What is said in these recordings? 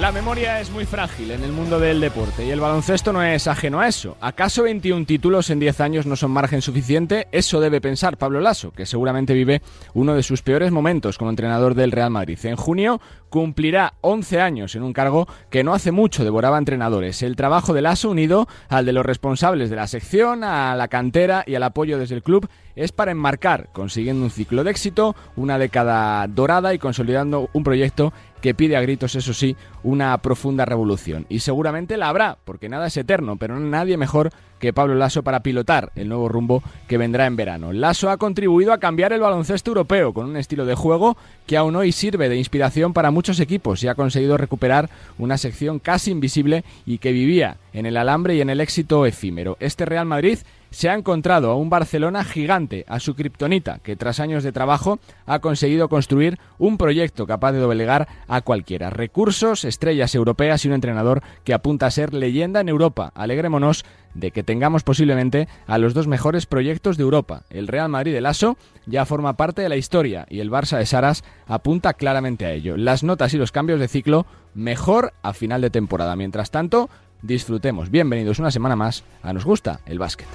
La memoria es muy frágil en el mundo del deporte y el baloncesto no es ajeno a eso. ¿Acaso 21 títulos en 10 años no son margen suficiente? Eso debe pensar Pablo Lasso, que seguramente vive uno de sus peores momentos como entrenador del Real Madrid. En junio cumplirá 11 años en un cargo que no hace mucho devoraba entrenadores. El trabajo de Lasso unido al de los responsables de la sección, a la cantera y al apoyo desde el club es para enmarcar, consiguiendo un ciclo de éxito, una década dorada y consolidando un proyecto que pide a gritos, eso sí, una profunda revolución. Y seguramente la habrá, porque nada es eterno, pero nadie mejor que Pablo Lasso para pilotar el nuevo rumbo que vendrá en verano. Lasso ha contribuido a cambiar el baloncesto europeo con un estilo de juego que aún hoy sirve de inspiración para muchos equipos y ha conseguido recuperar una sección casi invisible y que vivía en el alambre y en el éxito efímero. Este Real Madrid se ha encontrado a un Barcelona gigante, a su kriptonita, que tras años de trabajo ha conseguido construir un proyecto capaz de doblegar a cualquiera. Recursos, estrellas europeas y un entrenador que apunta a ser leyenda en Europa. Alegrémonos de que tengamos posiblemente a los dos mejores proyectos de Europa. El Real Madrid de Lasso ya forma parte de la historia y el Barça de Saras apunta claramente a ello. Las notas y los cambios de ciclo mejor a final de temporada. Mientras tanto, disfrutemos. Bienvenidos una semana más a Nos Gusta el Básquet.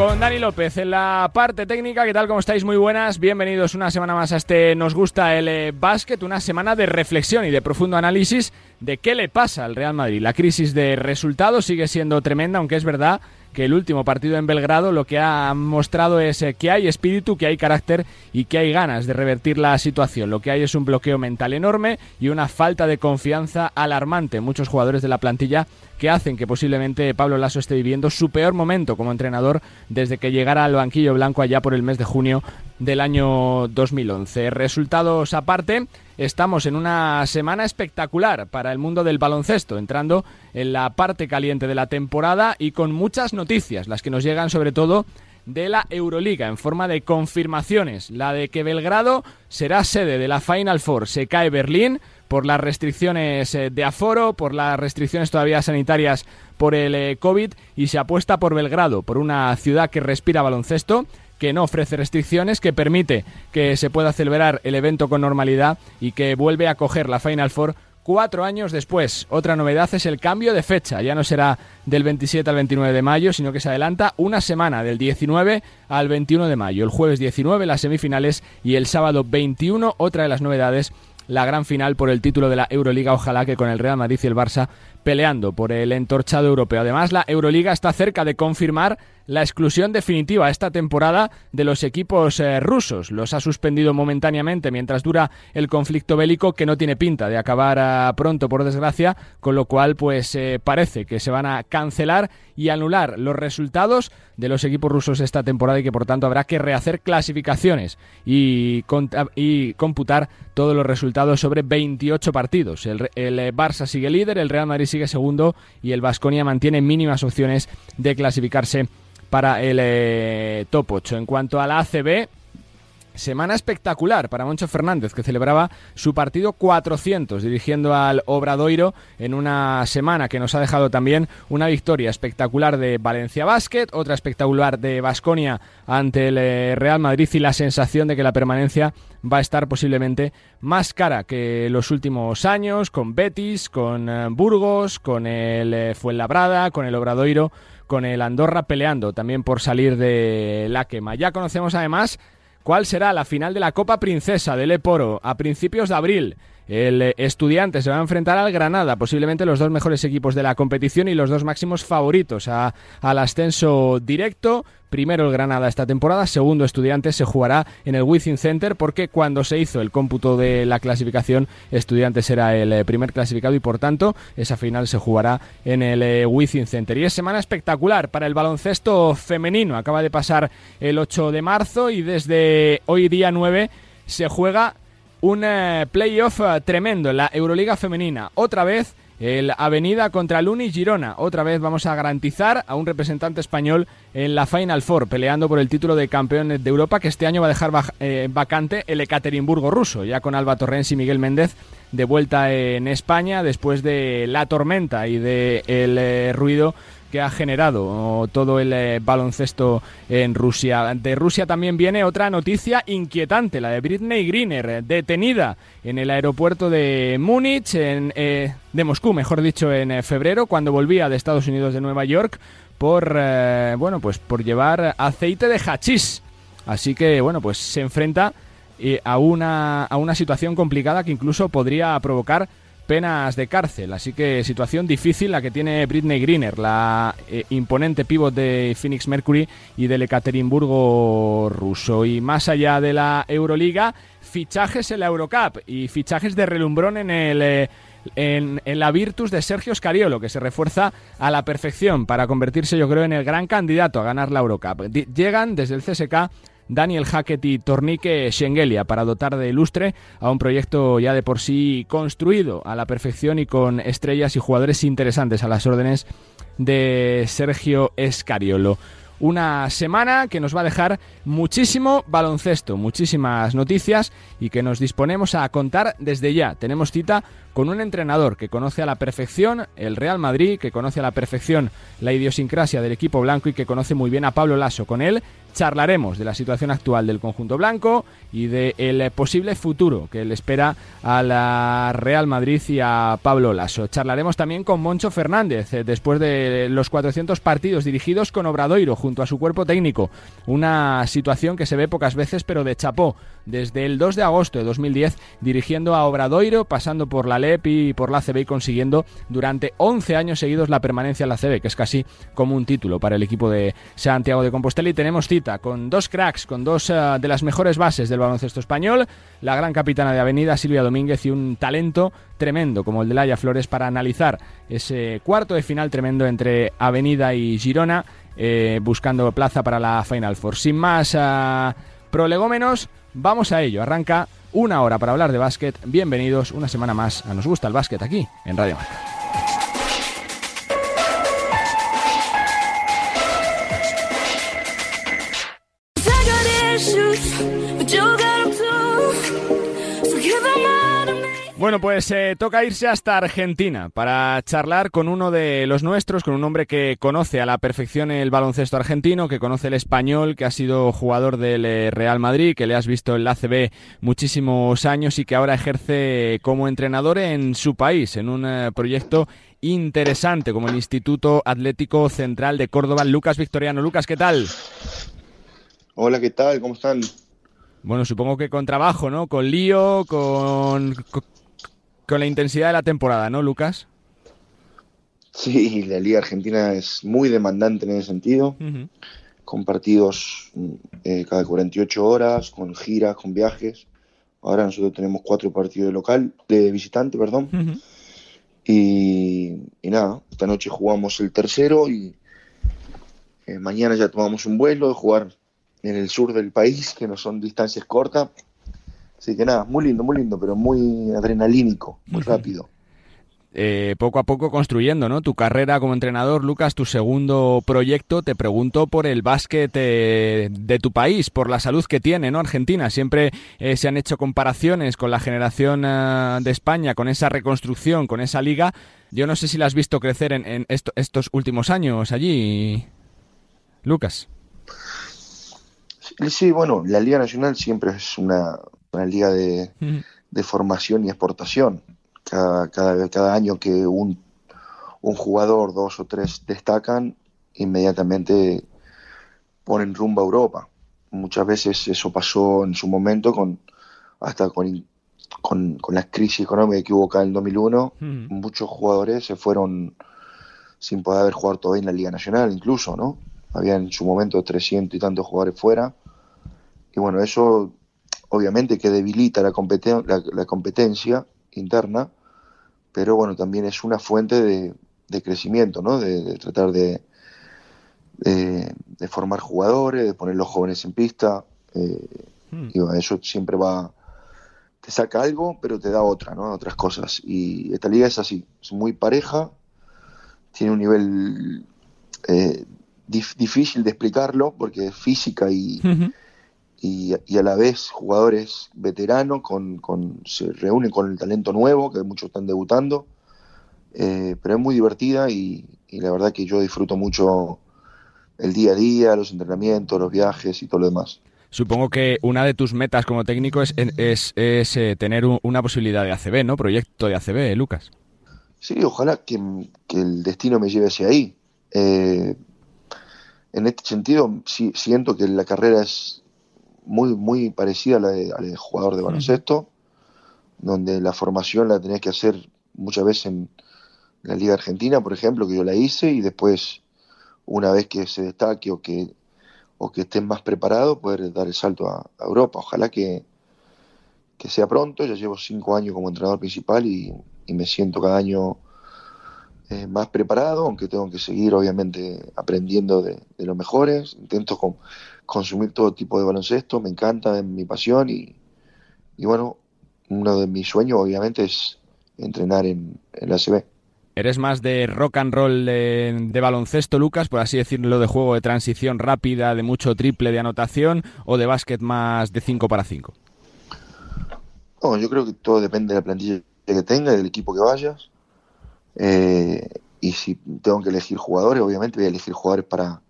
Con Dani López en la parte técnica, ¿qué tal? ¿Cómo estáis? Muy buenas. Bienvenidos una semana más a este Nos Gusta el eh, Básquet, una semana de reflexión y de profundo análisis de qué le pasa al Real Madrid. La crisis de resultados sigue siendo tremenda, aunque es verdad que el último partido en Belgrado lo que ha mostrado es eh, que hay espíritu, que hay carácter y que hay ganas de revertir la situación. Lo que hay es un bloqueo mental enorme y una falta de confianza alarmante. Muchos jugadores de la plantilla que hacen que posiblemente Pablo Lasso esté viviendo su peor momento como entrenador desde que llegara al banquillo blanco allá por el mes de junio del año 2011. Resultados aparte, estamos en una semana espectacular para el mundo del baloncesto, entrando en la parte caliente de la temporada y con muchas noticias, las que nos llegan sobre todo de la Euroliga en forma de confirmaciones. La de que Belgrado será sede de la Final Four. Se cae Berlín por las restricciones eh, de aforo, por las restricciones todavía sanitarias por el eh, COVID y se apuesta por Belgrado, por una ciudad que respira baloncesto que no ofrece restricciones, que permite que se pueda celebrar el evento con normalidad y que vuelve a coger la Final Four cuatro años después. Otra novedad es el cambio de fecha. Ya no será del 27 al 29 de mayo, sino que se adelanta una semana, del 19 al 21 de mayo. El jueves 19 las semifinales y el sábado 21 otra de las novedades la gran final por el título de la Euroliga. Ojalá que con el Real Madrid y el Barça peleando por el entorchado europeo. Además, la Euroliga está cerca de confirmar la exclusión definitiva esta temporada de los equipos eh, rusos. Los ha suspendido momentáneamente mientras dura el conflicto bélico que no tiene pinta de acabar ah, pronto, por desgracia, con lo cual pues eh, parece que se van a cancelar y anular los resultados de los equipos rusos esta temporada y que por tanto habrá que rehacer clasificaciones y, y computar todos los resultados sobre 28 partidos. El, el eh, Barça sigue líder, el Real Madrid sigue segundo y el Vasconia mantiene mínimas opciones de clasificarse para el eh, top 8. En cuanto a la ACB, Semana espectacular para Moncho Fernández, que celebraba su partido 400 dirigiendo al Obradoiro en una semana que nos ha dejado también una victoria espectacular de Valencia Basket, otra espectacular de Basconia ante el eh, Real Madrid y la sensación de que la permanencia va a estar posiblemente más cara que los últimos años, con Betis, con eh, Burgos, con el Fuenlabrada, con el Obradoiro con el Andorra peleando también por salir de la quema. Ya conocemos además cuál será la final de la Copa Princesa del Eporo a principios de abril. El estudiante se va a enfrentar al Granada, posiblemente los dos mejores equipos de la competición y los dos máximos favoritos al ascenso directo. Primero el Granada esta temporada, segundo Estudiantes se jugará en el Wizzing Center porque cuando se hizo el cómputo de la clasificación Estudiantes era el eh, primer clasificado y por tanto esa final se jugará en el eh, Wizzing Center. Y es semana espectacular para el baloncesto femenino. Acaba de pasar el 8 de marzo y desde hoy día 9 se juega un eh, playoff tremendo en la Euroliga femenina. Otra vez el Avenida contra Luni Girona. Otra vez vamos a garantizar a un representante español en la Final Four, peleando por el título de campeones de Europa, que este año va a dejar eh, vacante el Ekaterimburgo ruso, ya con Alba Torrens y Miguel Méndez de vuelta en España después de la tormenta y de el eh, ruido que ha generado todo el eh, baloncesto en Rusia. De Rusia también viene otra noticia inquietante, la de Britney Griner, detenida en el aeropuerto de Múnich, en, eh, de Moscú, mejor dicho, en febrero, cuando volvía de Estados Unidos de Nueva York por bueno, pues por llevar aceite de hachís. Así que bueno, pues se enfrenta a, una, a una situación complicada que incluso podría provocar penas de cárcel. Así que situación difícil la que tiene Britney Greener, la eh, imponente pívot de Phoenix Mercury y del Ekaterimburgo ruso. Y más allá de la Euroliga, fichajes en la Eurocup y fichajes de relumbrón en el... Eh, en, la Virtus de Sergio Scariolo, que se refuerza a la perfección para convertirse, yo creo, en el gran candidato a ganar la Eurocup. Llegan desde el CSK Daniel Hackett y Tornique Schengelia para dotar de ilustre a un proyecto ya de por sí construido a la perfección y con estrellas y jugadores interesantes a las órdenes de Sergio Escariolo una semana que nos va a dejar muchísimo baloncesto, muchísimas noticias y que nos disponemos a contar desde ya. Tenemos cita con un entrenador que conoce a la perfección el Real Madrid, que conoce a la perfección la idiosincrasia del equipo blanco y que conoce muy bien a Pablo Lasso. Con él charlaremos de la situación actual del conjunto blanco y del posible futuro que le espera a la Real Madrid y a Pablo Lasso. Charlaremos también con Moncho Fernández eh, después de los 400 partidos dirigidos con Obradoiro junto a su cuerpo técnico. Una situación que se ve pocas veces pero de chapó desde el 2 de agosto de 2010 dirigiendo a Obradoiro, pasando por la LEP y por la CB y consiguiendo durante 11 años seguidos la permanencia en la CB, que es casi como un título para el equipo de Santiago de Compostela. Y tenemos cita con dos cracks, con dos eh, de las mejores bases del baloncesto español, la gran capitana de Avenida Silvia Domínguez y un talento tremendo como el de Laia Flores para analizar ese cuarto de final tremendo entre Avenida y Girona, eh, buscando plaza para la Final Four. Sin más uh, prolegómenos, Vamos a ello, arranca una hora para hablar de básquet. Bienvenidos una semana más a Nos Gusta el Básquet aquí en Radio Marca. Bueno, pues eh, toca irse hasta Argentina para charlar con uno de los nuestros, con un hombre que conoce a la perfección el baloncesto argentino, que conoce el español, que ha sido jugador del eh, Real Madrid, que le has visto en la ACB muchísimos años y que ahora ejerce como entrenador en su país, en un eh, proyecto interesante como el Instituto Atlético Central de Córdoba. Lucas Victoriano. Lucas, ¿qué tal? Hola, ¿qué tal? ¿Cómo están? Bueno, supongo que con trabajo, ¿no? Con lío, con, con la intensidad de la temporada, ¿no, Lucas? Sí, la Liga Argentina es muy demandante en ese sentido, con partidos eh, cada 48 horas, con giras, con viajes. Ahora nosotros tenemos cuatro partidos de local, de visitante, perdón. y, nada, esta noche jugamos el tercero y eh, mañana ya tomamos un vuelo de jugar en el sur del país, que no son distancias cortas, Así que nada, muy lindo, muy lindo, pero muy adrenalínico, muy rápido. Eh, poco a poco construyendo, ¿no? Tu carrera como entrenador, Lucas, tu segundo proyecto, te pregunto por el básquet eh, de tu país, por la salud que tiene, ¿no? Argentina. Siempre eh, se han hecho comparaciones con la generación de España, con esa reconstrucción, con esa liga. Yo no sé si la has visto crecer en, estos últimos años allí, Lucas. Sí, bueno, la Liga Nacional siempre es una, una liga de, formación y exportación. Cada, cada, cada año que un, un, jugador, dos o tres destacan, inmediatamente ponen rumbo a Europa. Muchas veces eso pasó en su momento con hasta con, con, la crisis económica que hubo acá en el 2001. Muchos jugadores se fueron sin poder haber jugado todavía en la Liga Nacional, incluso, ¿no? Había en su momento 300 y tantos jugadores fuera. Y bueno, eso obviamente que debilita la, la, competencia interna, pero bueno, también es una fuente de, crecimiento, ¿no? De, tratar de, de, formar jugadores, de poner los jóvenes en pista. Eh, hmm. Y eso siempre va, te saca algo, pero te da otra, ¿no? Otras cosas. Y esta liga es así, es muy pareja, tiene un nivel eh, difícil de explicarlo porque es física y, y, a la vez jugadores veteranos con, con, se reúnen con el talento nuevo, que muchos están debutando, eh, pero es muy divertida y, la verdad que yo disfruto mucho el día a día, los entrenamientos, los viajes y todo lo demás. Supongo que una de tus metas como técnico es, es, eh, tener una posibilidad de ACB, ¿no? Proyecto de ACB, ¿eh, Lucas. Sí, ojalá que, el destino me lleve hacia ahí. en este sentido, sí, siento que la carrera es muy, muy parecida a la, de, al jugador de baloncesto, donde la formación la tenés que hacer muchas veces en la Liga Argentina, por ejemplo, que yo la hice, y después, una vez que se destaque o que, o que estén más preparados, poder dar el salto a, Europa. Ojalá que, que sea pronto, ya llevo cinco años como entrenador principal y, me siento cada año eh, más preparado, aunque tengo que seguir obviamente aprendiendo de, de los mejores. Intento con, consumir todo tipo de baloncesto, me encanta, es mi pasión y, bueno, uno de mis sueños obviamente es entrenar en, la ACB. ¿Eres más de rock and roll de, baloncesto, Lucas, por así decirlo, de juego de transición rápida, de mucho triple de anotación, o de básquet más de 5 para 5? No, yo creo que todo depende de la plantilla que tenga del equipo que vayas. Eh, y si tengo que elegir jugadores, obviamente voy a elegir jugadores para,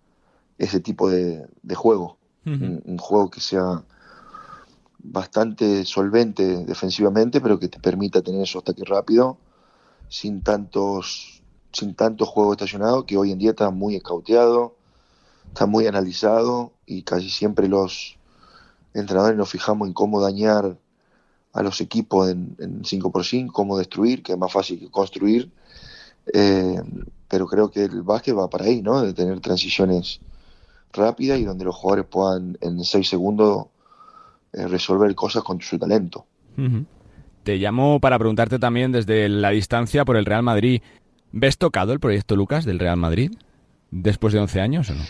ese tipo de, juego. un, juego que sea bastante solvente defensivamente, pero que te permita tener esos ataques rápidos, sin tantos, sin tanto juego estacionado, que hoy en día está muy escauteado, está muy analizado y casi siempre los entrenadores nos fijamos en cómo dañar a los equipos en, 5x5, cómo destruir, que es más fácil que construir. Eh, pero creo que el básquet va para ahí, ¿no? De tener transiciones rápida y donde los jugadores puedan en seis segundos eh, resolver cosas con su talento. Te llamo para preguntarte también desde la distancia por el Real Madrid. ¿Ves tocado el proyecto Lucas del Real Madrid después de 11 años o no?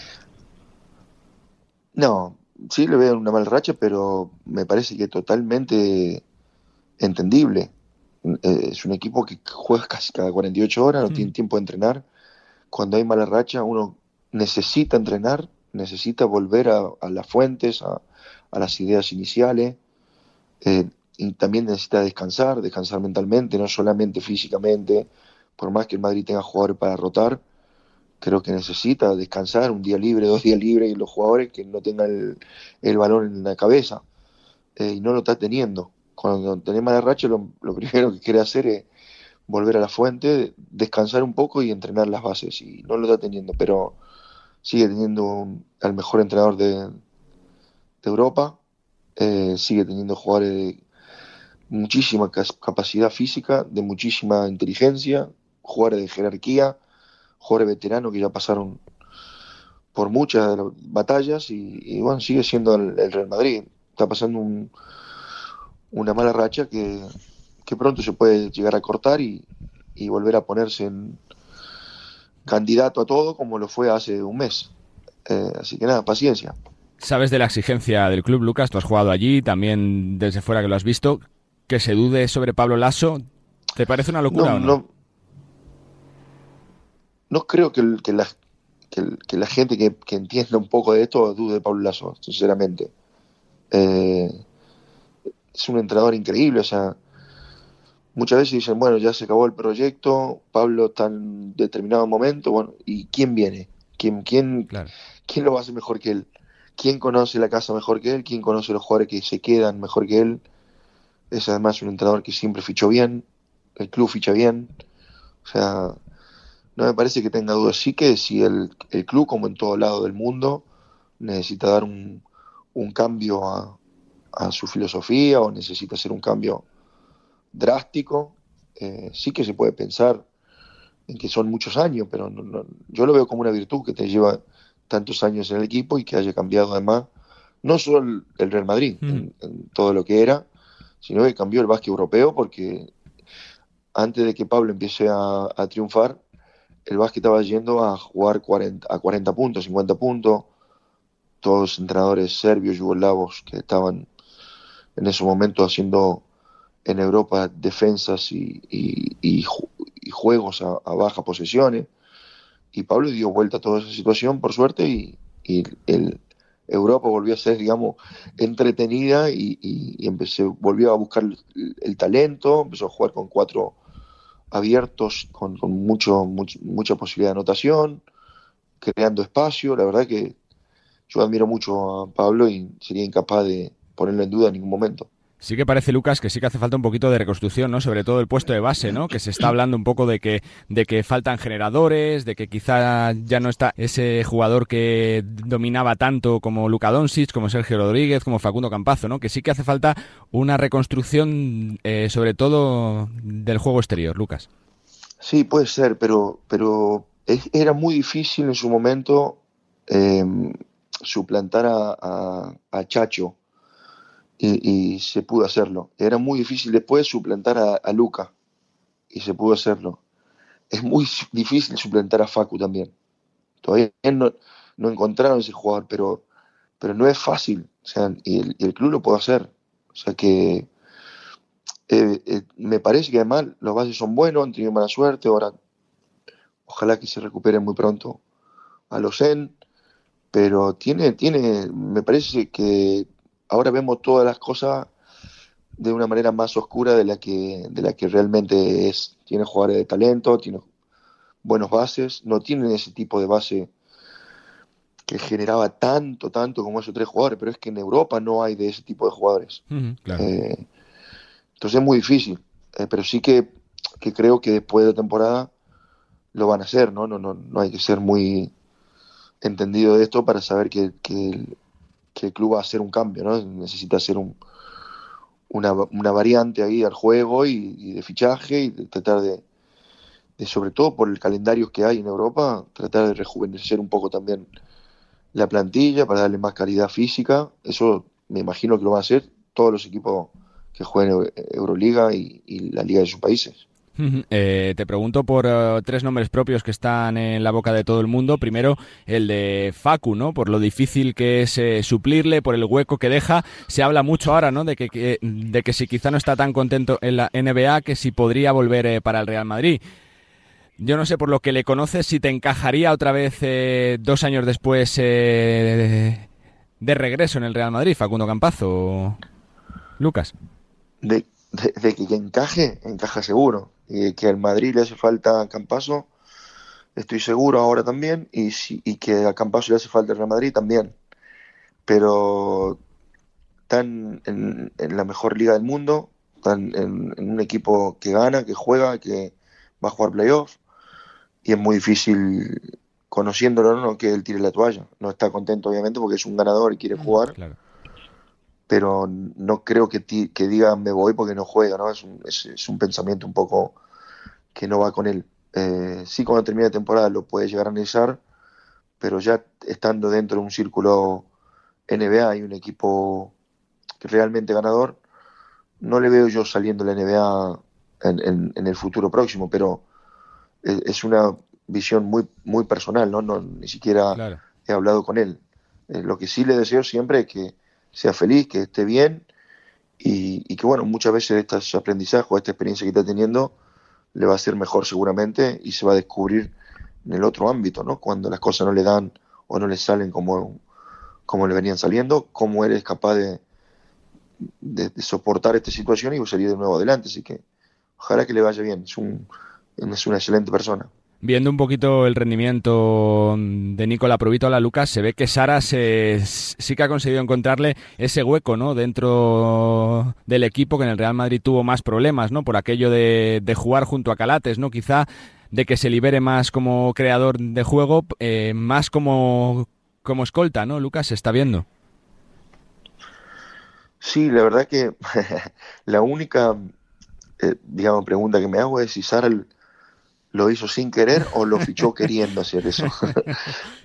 No, sí le veo una mala racha, pero me parece que totalmente entendible. Eh, es un equipo que juega casi cada 48 horas, no tiene tiempo de entrenar. Cuando hay mala racha, uno necesita entrenar necesita volver a, las fuentes, a, las ideas iniciales, eh, y también necesita descansar, descansar mentalmente, no solamente físicamente, por más que el Madrid tenga jugadores para rotar, creo que necesita descansar un día libre, dos días libres, y los jugadores que no tengan el, balón en la cabeza, eh, y no lo está teniendo. Cuando tenés mala racha, lo, lo primero que quiere hacer es volver a la fuente, descansar un poco y entrenar las bases, y no lo está teniendo, pero sigue teniendo al mejor entrenador de, Europa, eh, sigue teniendo jugadores de muchísima capacidad física, de muchísima inteligencia, jugadores de jerarquía, jugadores veteranos que ya pasaron por muchas batallas y, bueno, sigue siendo el, Real Madrid. Está pasando una mala racha que, pronto se puede llegar a cortar y volver a ponerse en, candidato a todo como lo fue hace un mes. Eh, así que nada, paciencia. ¿Sabes de la exigencia del club, Lucas? Tú has jugado allí, también desde fuera que lo has visto. Que se dude sobre Pablo Lasso, ¿te parece una locura no, o no? No, creo que, que, la, que, la gente que, entienda un poco de esto dude de Pablo Lasso, sinceramente. Eh, es un entrenador increíble, o sea, muchas veces dicen, bueno, ya se acabó el proyecto, Pablo está en determinado momento, bueno, ¿y quién viene? ¿Quién, quién, ¿quién lo hace mejor que él? ¿Quién conoce la casa mejor que él? ¿Quién conoce los jugadores que se quedan mejor que él? Es además un entrenador que siempre fichó bien, el club ficha bien, o sea, no me parece que tenga dudas. Sí que si el, el club, como en todo lado del mundo, necesita dar un, un cambio a, a su filosofía o necesita hacer un cambio drástico, eh, sí que se puede pensar en que son muchos años, pero yo lo veo como una virtud que te lleva tantos años en el equipo y que haya cambiado además, no solo el, Real Madrid, mm. en, todo lo que era, sino que cambió el básquet europeo porque antes de que Pablo empiece a, triunfar, el básquet estaba yendo a jugar 40, a 40 puntos, 50 puntos, todos los entrenadores serbios, yugoslavos que estaban en ese momento haciendo en Europa defensas y, juegos a, baja posesiones. Y Pablo dio vuelta a toda esa situación, por suerte, y, el, Europa volvió a ser, digamos, entretenida y, empecé, volvió a buscar el, talento, empezó a jugar con cuatro abiertos, con, mucho, mucha posibilidad de anotación, creando espacio. La verdad que yo admiro mucho a Pablo y sería incapaz de ponerlo en duda en ningún momento. Sí que parece, Lucas, que sí que hace falta un poquito de reconstrucción, ¿no? Sobre todo el puesto de base, ¿no? Que se está hablando un poco de que, de que faltan generadores, de que quizá ya no está ese jugador que dominaba tanto como Luka Doncic, como Sergio Rodríguez, como Facundo Campazo, ¿no? Que sí que hace falta una reconstrucción, eh, sobre todo del juego exterior, Lucas. Sí, puede ser, pero, pero era muy difícil en su momento eh, suplantar a, a Chacho y, se pudo hacerlo. Era muy difícil después suplantar a, Luca y se pudo hacerlo. Es muy difícil suplantar a Facu también. Todavía no, no encontraron ese jugador, pero, pero no es fácil. O sea, y el, club lo puede hacer. O sea que eh, eh, me parece que además los bases son buenos, han tenido mala suerte. Ahora, ojalá que se recuperen muy pronto a los Zen. Pero tiene, tiene, me parece que ahora vemos todas las cosas de una manera más oscura de la que, de la que realmente es. Tiene jugadores de talento, tiene buenos bases, no tienen ese tipo de base que generaba tanto, tanto como esos tres jugadores, pero es que en Europa no hay de ese tipo de jugadores. Eh, entonces es muy difícil, eh, pero sí que, creo que después de la temporada lo van a hacer, ¿no? No, no, no hay que ser muy entendido de esto para saber que, que que el club va a hacer un cambio, ¿no? Necesita hacer un, una, una, variante ahí al juego y, de fichaje y tratar de, sobre todo por el calendario que hay en Europa, tratar de rejuvenecer un poco también la plantilla para darle más calidad física. Eso me imagino que lo van a hacer todos los equipos que jueguen Euroliga y la liga de sus países. Eh, te pregunto por eh, tres nombres propios que están en la boca de todo el mundo. Primero, el de Facu, ¿no? Por lo difícil que es eh, suplirle, por el hueco que deja. Se habla mucho ahora, ¿no? De que, de que si quizá no está tan contento en la NBA, que si podría volver para el Real Madrid. Yo no sé por lo que le conoces si te encajaría otra vez dos años después de, regreso en el Real Madrid, Facundo Campazo. Lucas. De, de que encaje, encaja seguro que al Madrid le hace falta Campaso, estoy seguro ahora también, y, y que a Campaso le hace falta el Real Madrid también. Pero están en, la mejor liga del mundo, están en, un equipo que gana, que juega, que va a jugar playoffs, y es muy difícil, conociéndolo, ¿no? que él tire la toalla. No está contento, obviamente, porque es un ganador y quiere mm, jugar. Pero no creo que, que diga me voy porque no juega, ¿no? Es un, es, un pensamiento un poco que no va con él. Eh, sí, cuando termine la temporada lo puede llegar a analizar, pero ya estando dentro de un círculo NBA y un equipo realmente ganador, no le veo yo saliendo la NBA en, en, el futuro próximo, pero es, una visión muy, muy personal, ¿no? no ni siquiera he hablado con él. Eh, lo que sí le deseo siempre es que sea feliz, que esté bien y, que, bueno, muchas veces estos aprendizajes o esta experiencia que está teniendo le va a ser mejor seguramente y se va a descubrir en el otro ámbito, ¿no? Cuando las cosas no le dan o no le salen como, como le venían saliendo, cómo eres capaz de, de, soportar esta situación y salir de nuevo adelante. Así que ojalá que le vaya bien, es, un, es una excelente persona. Viendo un poquito el rendimiento de Nicola la Lucas, se ve que Sara sí que ha conseguido encontrarle ese hueco ¿no? dentro del equipo que en el Real Madrid tuvo más problemas, ¿no? Por aquello de, jugar junto a Calates, ¿no? Quizá de que se libere más como creador de juego, eh, más como, como escolta, ¿no? Lucas, se está viendo. Sí, la verdad que la única, eh, digamos, pregunta que me hago es si Sara lo hizo sin querer o lo fichó queriendo hacer eso.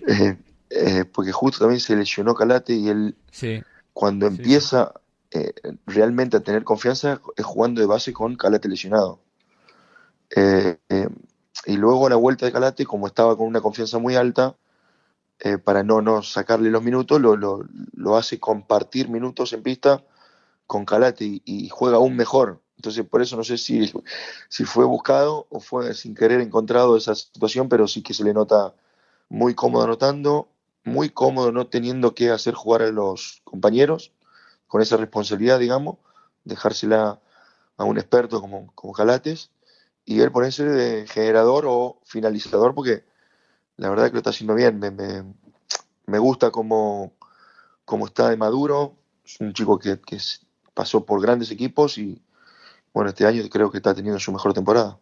Eh, eh, porque justo también se lesionó Calate y él cuando empieza eh, realmente a tener confianza es jugando de base con Calate lesionado. y luego a la vuelta de Calate, como estaba con una confianza muy alta, para no, no sacarle los minutos, lo, lo, lo, hace compartir minutos en pista con Calate y juega aún mejor. Entonces, por eso no sé si, si fue buscado o fue sin querer encontrado esa situación, pero sí que se le nota muy cómodo anotando, muy cómodo no teniendo que hacer jugar a los compañeros con esa responsabilidad, digamos, dejársela a un experto como, como Calates y él ponerse de generador o finalizador porque la verdad que lo está haciendo bien. Me, me, me gusta cómo, cómo, está de maduro. Es un chico que, que pasó por grandes equipos y bueno, este año creo que está teniendo su mejor temporada.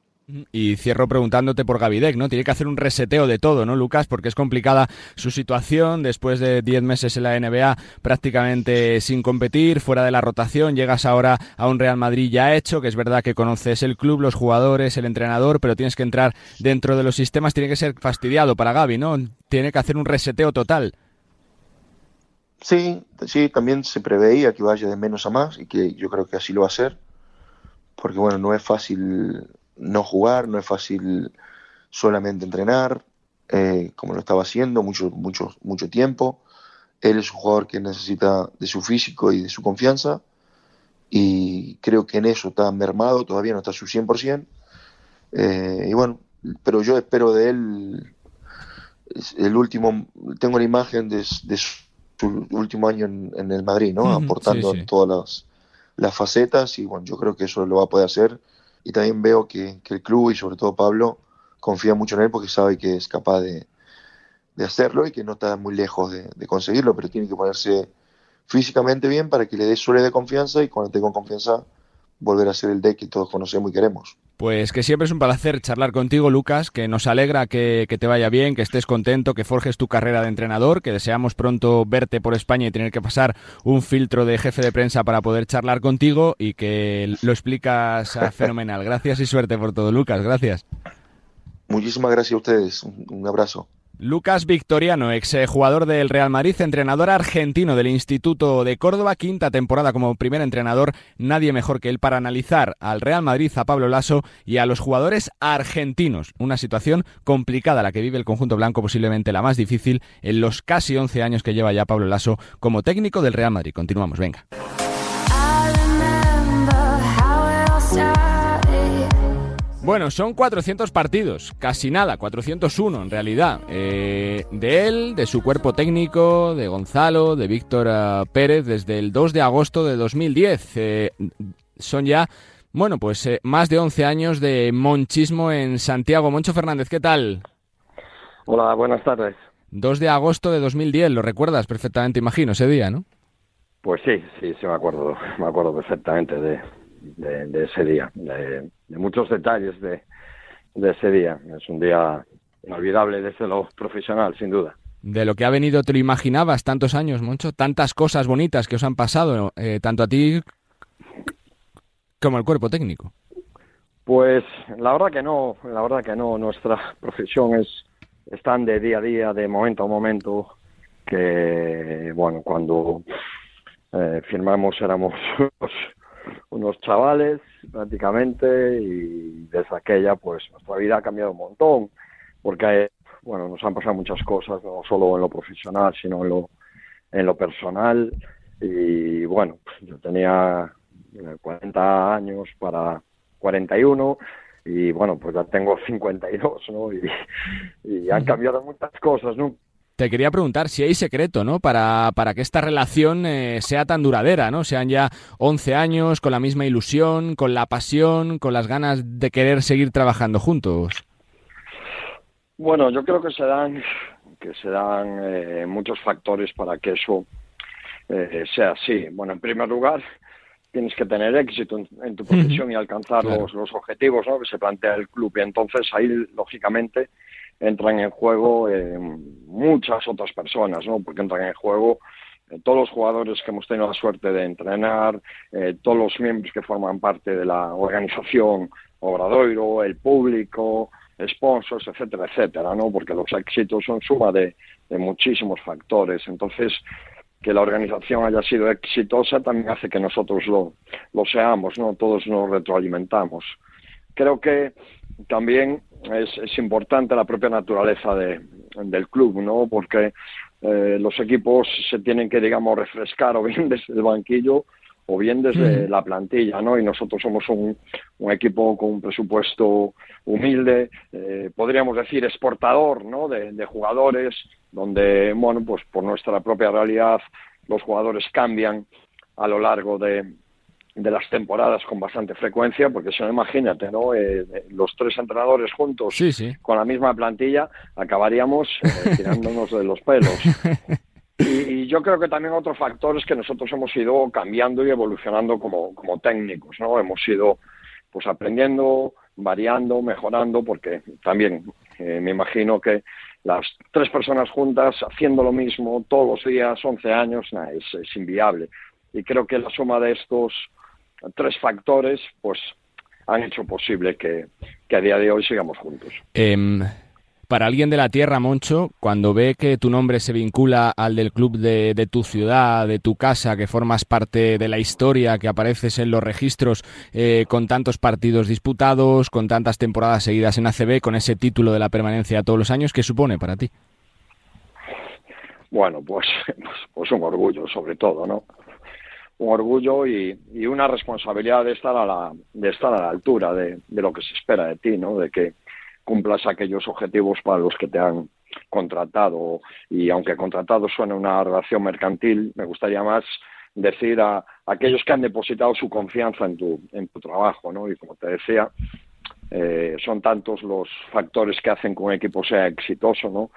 Y cierro preguntándote por Gavidec, ¿no? Tiene que hacer un reseteo de todo, ¿no, Lucas? Porque es complicada su situación después de 10 meses en la NBA prácticamente sin competir, fuera de la rotación, llegas ahora a un Real Madrid ya hecho, que es verdad que conoces el club, los jugadores, el entrenador, pero tienes que entrar dentro de los sistemas, tiene que ser fastidiado para Gaby, ¿no? Tiene que hacer un reseteo total. Sí, sí, también se preveía que vaya de menos a más y que yo creo que así lo va a hacer, porque bueno, no es fácil no jugar, no es fácil solamente entrenar, eh, como lo estaba haciendo mucho, mucho, mucho tiempo. Él es un jugador que necesita de su físico y de su confianza y creo que en eso está mermado, todavía no está a su 100%. Eh, y bueno, pero yo espero de él el último, tengo la imagen de, su último año en, el Madrid, ¿no? Aportando todas las, las facetas y bueno, yo creo que eso lo va a poder hacer y también veo que, el club y sobre todo Pablo confía mucho en él porque sabe que es capaz de, hacerlo y que no está muy lejos de, conseguirlo, pero tiene que ponerse físicamente bien para que le dé suele de confianza y cuando tenga confianza volver a ser el deck que todos conocemos y queremos. Pues que siempre es un placer charlar contigo, Lucas, que nos alegra que, te vaya bien, que estés contento, que forjes tu carrera de entrenador, que deseamos pronto verte por España y tener que pasar un filtro de jefe de prensa para poder charlar contigo y que lo explicas fenomenal. Gracias y suerte por todo, Lucas. Gracias. Muchísimas gracias a ustedes. Un abrazo. Lucas Victoriano, ex jugador del Real Madrid, entrenador argentino del Instituto de Córdoba, quinta temporada como primer entrenador, nadie mejor que él para analizar al Real Madrid, a Pablo Lasso y a los jugadores argentinos. Una situación complicada la que vive el conjunto blanco, posiblemente la más difícil en los casi 11 años que lleva ya Pablo Lasso como técnico del Real Madrid. Continuamos, venga. Bueno, son 400 partidos, casi nada, 401 en realidad. Eh, de él, de su cuerpo técnico, de Gonzalo, de Víctor eh, Pérez, desde el 2 de agosto de 2010. Eh, son ya, bueno, pues más de 11 años de monchismo en Santiago. Moncho Fernández, ¿qué tal? Hola, buenas tardes. 2 de agosto de 2010, lo recuerdas perfectamente, imagino, ese día, ¿no? Pues sí, sí, sí me acuerdo, me acuerdo perfectamente de, de, ese día, de, muchos detalles de, ese día. Es un día inolvidable desde lo profesional, sin duda. De lo que ha venido, ¿te lo imaginabas tantos años, Moncho? Tantas cosas bonitas que os han pasado, eh, tanto a ti como al cuerpo técnico. Pues la verdad que no, la verdad que no. Nuestra profesión es, es tan de día a día, de momento a momento, que, bueno, cuando eh, firmamos éramos unos chavales prácticamente y desde aquella pues nuestra vida ha cambiado un montón porque bueno nos han pasado muchas cosas no solo en lo profesional sino en lo en lo personal. Y bueno pues, yo tenía 40 eh, años para 41 y bueno pues ya tengo 52 no y, y han cambiado muchas cosas no te quería preguntar si hay secreto, ¿no? Para, para que esta relación eh, sea tan duradera, ¿no? Sean ya 11 años con la misma ilusión, con la pasión, con las ganas de querer seguir trabajando juntos. Bueno, yo creo que se dan, que se dan eh, muchos factores para que eso eh, sea así. Bueno, en primer lugar, tienes que tener éxito en, tu profesión y alcanzar los, los objetivos ¿no? que se plantea el club. Y entonces ahí, lógicamente, entran en juego eh, muchas otras personas, ¿no? Porque entran en juego eh, todos los jugadores que hemos tenido la suerte de entrenar, eh, todos los miembros que forman parte de la organización Obradoiro, el público, sponsors, etcétera, etcétera, ¿no? Porque los éxitos son suma de, de muchísimos factores. Entonces, que la organización haya sido exitosa también hace que nosotros lo, lo seamos, ¿no? Todos nos retroalimentamos. Creo que también es, es importante la propia naturaleza de, del club, ¿no? Porque eh, los equipos se tienen que, digamos, refrescar o bien desde el banquillo o bien desde la plantilla, ¿no? Y nosotros somos un, un equipo con un presupuesto humilde, eh, podríamos decir exportador, ¿no? De, de, jugadores, donde, bueno, pues por nuestra propia realidad los jugadores cambian a lo largo de, de las temporadas con bastante frecuencia, porque si no, imagínate, ¿no? Eh, los tres entrenadores juntos con la misma plantilla acabaríamos eh, tirándonos de los pelos. Y, yo creo que también otro factor es que nosotros hemos ido cambiando y evolucionando como, como técnicos, ¿no? Hemos ido pues aprendiendo, variando, mejorando, porque también eh, me imagino que las tres personas juntas haciendo lo mismo todos los días, 11 años, es, es inviable. Y creo que la suma de estos tres factores, pues han hecho posible que, a día de hoy sigamos juntos. Em, para alguien de la tierra, Moncho, cuando ve que tu nombre se vincula al del club de, de, tu ciudad, de tu casa, que formas parte de la historia, que apareces en los registros eh, con tantos partidos disputados, con tantas temporadas seguidas en ACB, con ese título de la permanencia todos los años, ¿qué supone para ti? Bueno, pues, pues un orgullo, sobre todo, ¿no? Un orgullo y, una responsabilidad de estar a la, de estar a la altura de, lo que se espera de ti, ¿no? De que cumplas aquellos objetivos para los que te han contratado. Y aunque contratado suene una relación mercantil, me gustaría más decir a, aquellos que han depositado su confianza en tu, en tu trabajo, ¿no? Y como te decía, eh, son tantos los factores que hacen que un equipo sea exitoso, ¿no?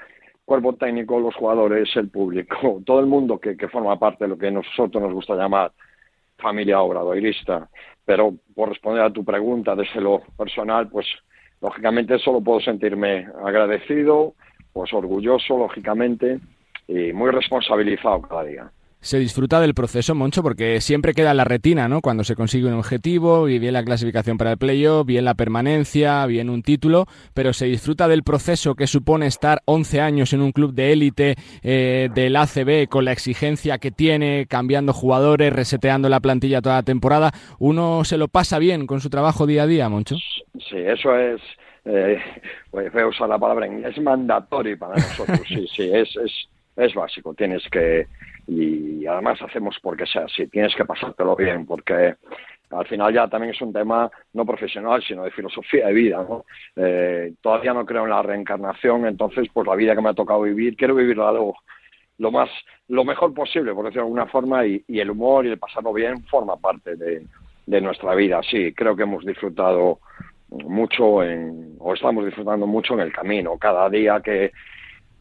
Cuerpo técnico, los jugadores, el público, todo el mundo que, forma parte de lo que nosotros nos gusta llamar familia obradoirista. Pero por responder a tu pregunta desde lo personal, pues lógicamente solo puedo sentirme agradecido, pues orgulloso, lógicamente, y muy responsabilizado cada día se disfruta del proceso, Moncho, porque siempre queda en la retina, ¿no? Cuando se consigue un objetivo, y bien la clasificación para el playoff, bien la permanencia, bien un título, pero se disfruta del proceso que supone estar 11 años en un club de élite eh, del ACB con la exigencia que tiene, cambiando jugadores, reseteando la plantilla toda la temporada. ¿Uno se lo pasa bien con su trabajo día a día, Moncho? Sí, eso es... Eh, voy a usar la palabra es mandatorio para nosotros, sí, sí, es, es, es básico. Tienes que y además hacemos porque sea así, tienes que pasártelo bien, porque al final ya también es un tema no profesional, sino de filosofía de vida, ¿no? Eh, todavía no creo en la reencarnación, entonces pues la vida que me ha tocado vivir, quiero vivirla lo, lo más, lo mejor posible, por decirlo de alguna forma, y, el humor y el pasarlo bien forma parte de, de nuestra vida, sí, creo que hemos disfrutado mucho en, o estamos disfrutando mucho en el camino, cada día que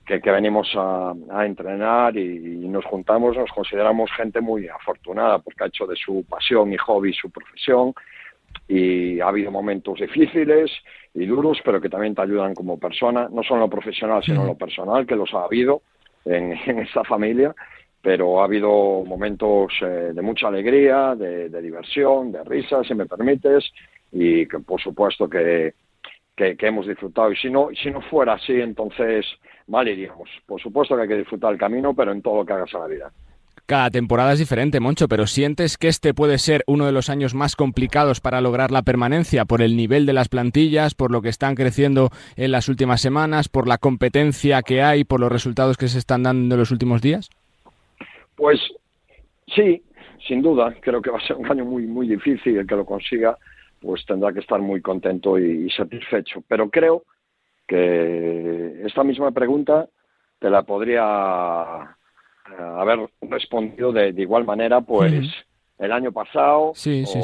que, venimos a, entrenar y, nos juntamos, nos consideramos gente muy afortunada porque ha hecho de su pasión y hobby su profesión y ha habido momentos difíciles y duros, pero que también te ayudan como persona, no solo en lo profesional, sino en lo personal, que los ha habido en, esta familia, pero ha habido momentos eh, de mucha alegría, de, diversión, de risa, si me permites, y que por supuesto que, que, hemos disfrutado. Y si no, si no fuera así, entonces mal iríamos. Por supuesto que hay que disfrutar el camino, pero en todo lo que hagas en la vida. Cada temporada es diferente, Moncho, pero ¿sientes que este puede ser uno de los años más complicados para lograr la permanencia por el nivel de las plantillas, por lo que están creciendo en las últimas semanas, por la competencia que hay, por los resultados que se están dando en los últimos días? Pues sí, sin duda. Creo que va a ser un año muy, muy difícil el que lo consiga pues tendrá que estar muy contento y, satisfecho. Pero creo que esta misma pregunta te la podría eh, haber respondido de, igual manera, pues el año pasado,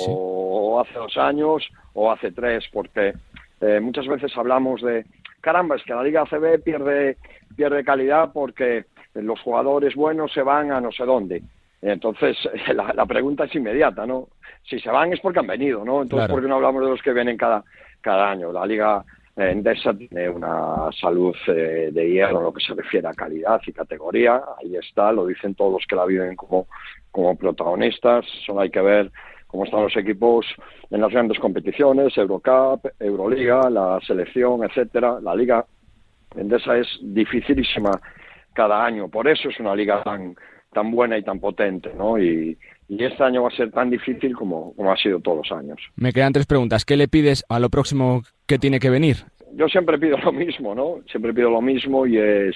o, hace dos años, o hace tres, porque eh, muchas veces hablamos de, caramba, es que la Liga ACB pierde, pierde calidad porque los jugadores buenos se van a no sé dónde. Entonces, la, pregunta es inmediata, ¿no? Si se van es porque han venido, ¿no? Entonces, ¿por qué no hablamos de los que vienen cada, cada año? La Liga Endesa tiene una salud eh, de hierro en lo que se refiere a calidad y categoría. Ahí está, lo dicen todos los que la viven como, como protagonistas. Solo hay que ver cómo están los equipos en las grandes competiciones, Eurocup, Euroliga, la selección, etcétera. La Liga Endesa es dificilísima cada año. Por eso es una liga tan tan buena y tan potente, ¿no? Y, este año va a ser tan difícil como, como ha sido todos los años. Me quedan tres preguntas. ¿Qué le pides a lo próximo que tiene que venir? Yo siempre pido lo mismo, ¿no? Siempre pido lo mismo y es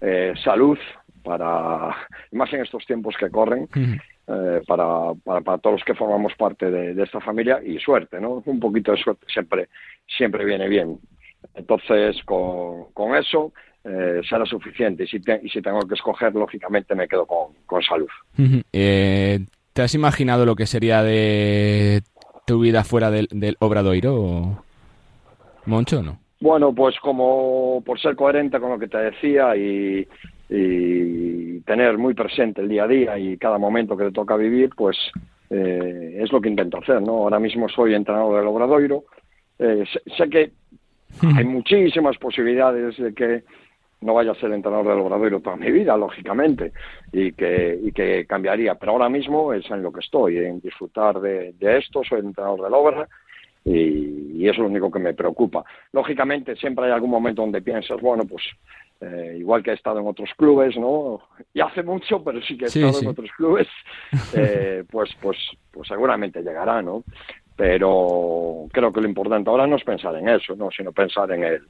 eh, salud para, más en estos tiempos que corren, eh, para, para, todos los que formamos parte de, esta familia y suerte, ¿no? Un poquito de suerte siempre, siempre viene bien. Entonces, con, con eso eh, será suficiente y si, y si tengo que escoger, lógicamente me quedo con, con salud. Eh, ¿Te has imaginado lo que sería de tu vida fuera del, del Obradoiro, Moncho, o no? Bueno, pues como por ser coherente con lo que te decía y, y tener muy presente el día a día y cada momento que te toca vivir, pues eh, es lo que intento hacer, ¿no? Ahora mismo soy entrenador del Obradoiro. Eh, sé, que hay muchísimas posibilidades de que no vaya a ser entrenador del Obradoiro toda mi vida, lógicamente, y que, y que cambiaría. Pero ahora mismo es en lo que estoy, en disfrutar de, de esto, soy entrenador del Obra y, eso es lo único que me preocupa. Lógicamente siempre hay algún momento donde piensas, bueno, pues eh, igual que he estado en otros clubes, ¿no? Y hace mucho, pero sí que he estado en otros clubes, eh, pues, pues, pues seguramente llegará, ¿no? Pero creo que lo importante ahora no es pensar en eso, ¿no? Sino pensar en el,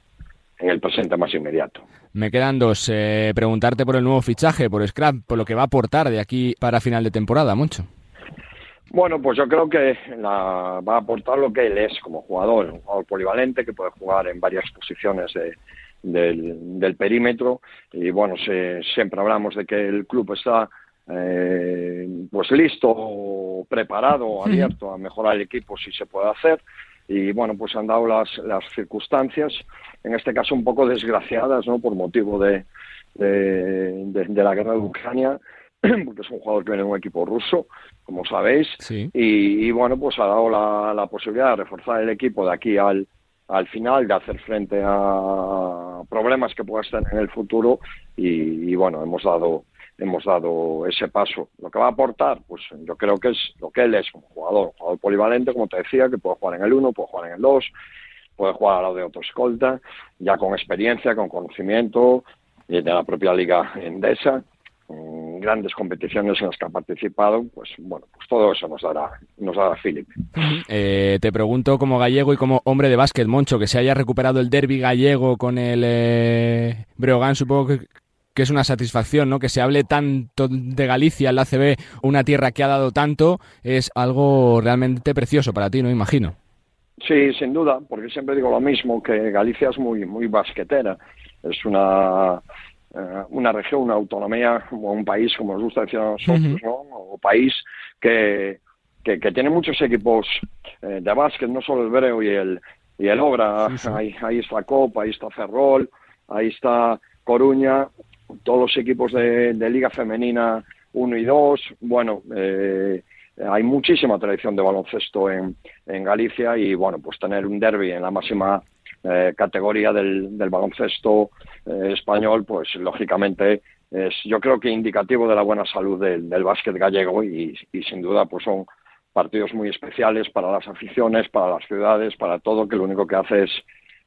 en el presente más inmediato. Me quedan dos. Eh, preguntarte por el nuevo fichaje, por Scrap, por lo que va a aportar de aquí para final de temporada, mucho. Bueno, pues yo creo que va a aportar lo que él es como jugador, un jugador polivalente que puede jugar en varias posiciones del, perímetro y bueno, siempre hablamos de que el club está eh, pues listo, preparado, abierto a mejorar el equipo si se puede hacer y bueno, pues han dado las, las circunstancias, en este caso un poco desgraciadas, ¿no? Por motivo de, de la guerra de Ucrania porque es un jugador que viene de un equipo ruso, como sabéis, y, bueno, pues ha dado la, posibilidad de reforzar el equipo de aquí al, al final, de hacer frente a problemas que puedan estar en el futuro, y, bueno, hemos dado hemos dado ese paso. Lo que va a aportar, pues yo creo que es lo que él es, un jugador, un jugador polivalente, como te decía, que puede jugar en el 1, puede jugar en el 2, puede jugar al lado de otro escolta, ya con experiencia, con conocimiento de la propia liga endesa grandes competiciones en las que ha participado, pues bueno, pues todo eso nos dará, nos dará Philip. Eh, te pregunto como gallego y como hombre de básquet, Moncho, que se haya recuperado el derby gallego con el eh, Breogán, supongo que, es una satisfacción, ¿no? Que se hable tanto de Galicia en la CB, una tierra que ha dado tanto, es algo realmente precioso para ti, ¿no? Imagino. Sí, sin duda, porque siempre digo lo mismo, que Galicia es muy, muy basquetera. Es una eh, una región, una autonomía, como un país, como nos gusta decir a nosotros, ¿no? O país que, que, tiene muchos equipos eh, de básquet, no solo el Breo y el, y el Obra. Ahí, ahí está Copa, ahí está Ferrol, ahí está Coruña, todos los equipos de, de Liga Femenina 1 y 2. Bueno, eh, hay muchísima tradición de baloncesto en, en Galicia y, bueno, pues tener un derby en la máxima eh, categoría del, del baloncesto eh, español, pues lógicamente es yo creo que indicativo de la buena salud del, del básquet gallego y, y sin duda pues son partidos muy especiales para las aficiones, para las ciudades, para todo, que lo único que hace es,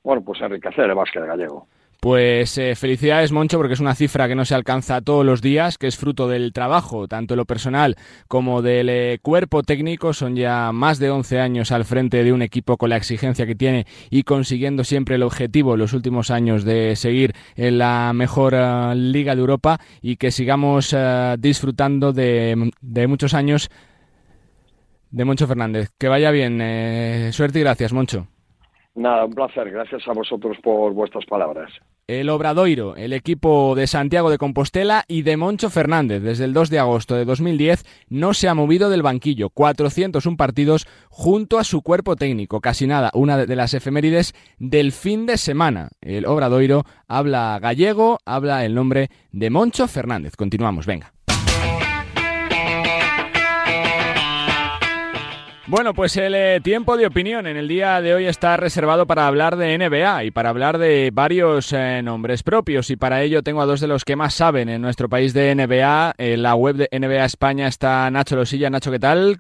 bueno, pues enriquecer el básquet gallego. Pues eh, felicidades, Moncho, porque es una cifra que no se alcanza todos los días, que es fruto del trabajo, tanto lo personal como del eh, cuerpo técnico. Son ya más de 11 años al frente de un equipo con la exigencia que tiene y consiguiendo siempre el objetivo los últimos años de seguir en la mejor eh, liga de Europa y que sigamos disfrutando de, de, muchos años de Moncho Fernández. Que vaya bien. suerte y gracias, Moncho. Nada, un placer. Gracias a vosotros por vuestras palabras el Obradoiro, el equipo de Santiago de Compostela y de Moncho Fernández. Desde el 2 de agosto de 2010 no se ha movido del banquillo. 401 partidos junto a su cuerpo técnico. Casi nada, una de las efemérides del fin de semana. El Obradoiro habla gallego, habla el nombre de Moncho Fernández. Continuamos, venga. Bueno, pues el eh, tiempo de opinión en el día de hoy está reservado para hablar de NBA y para hablar de varios eh, nombres propios y para ello tengo a dos de los que más saben en nuestro país de NBA. En la web de NBA España está Nacho Losilla. Nacho, ¿qué tal?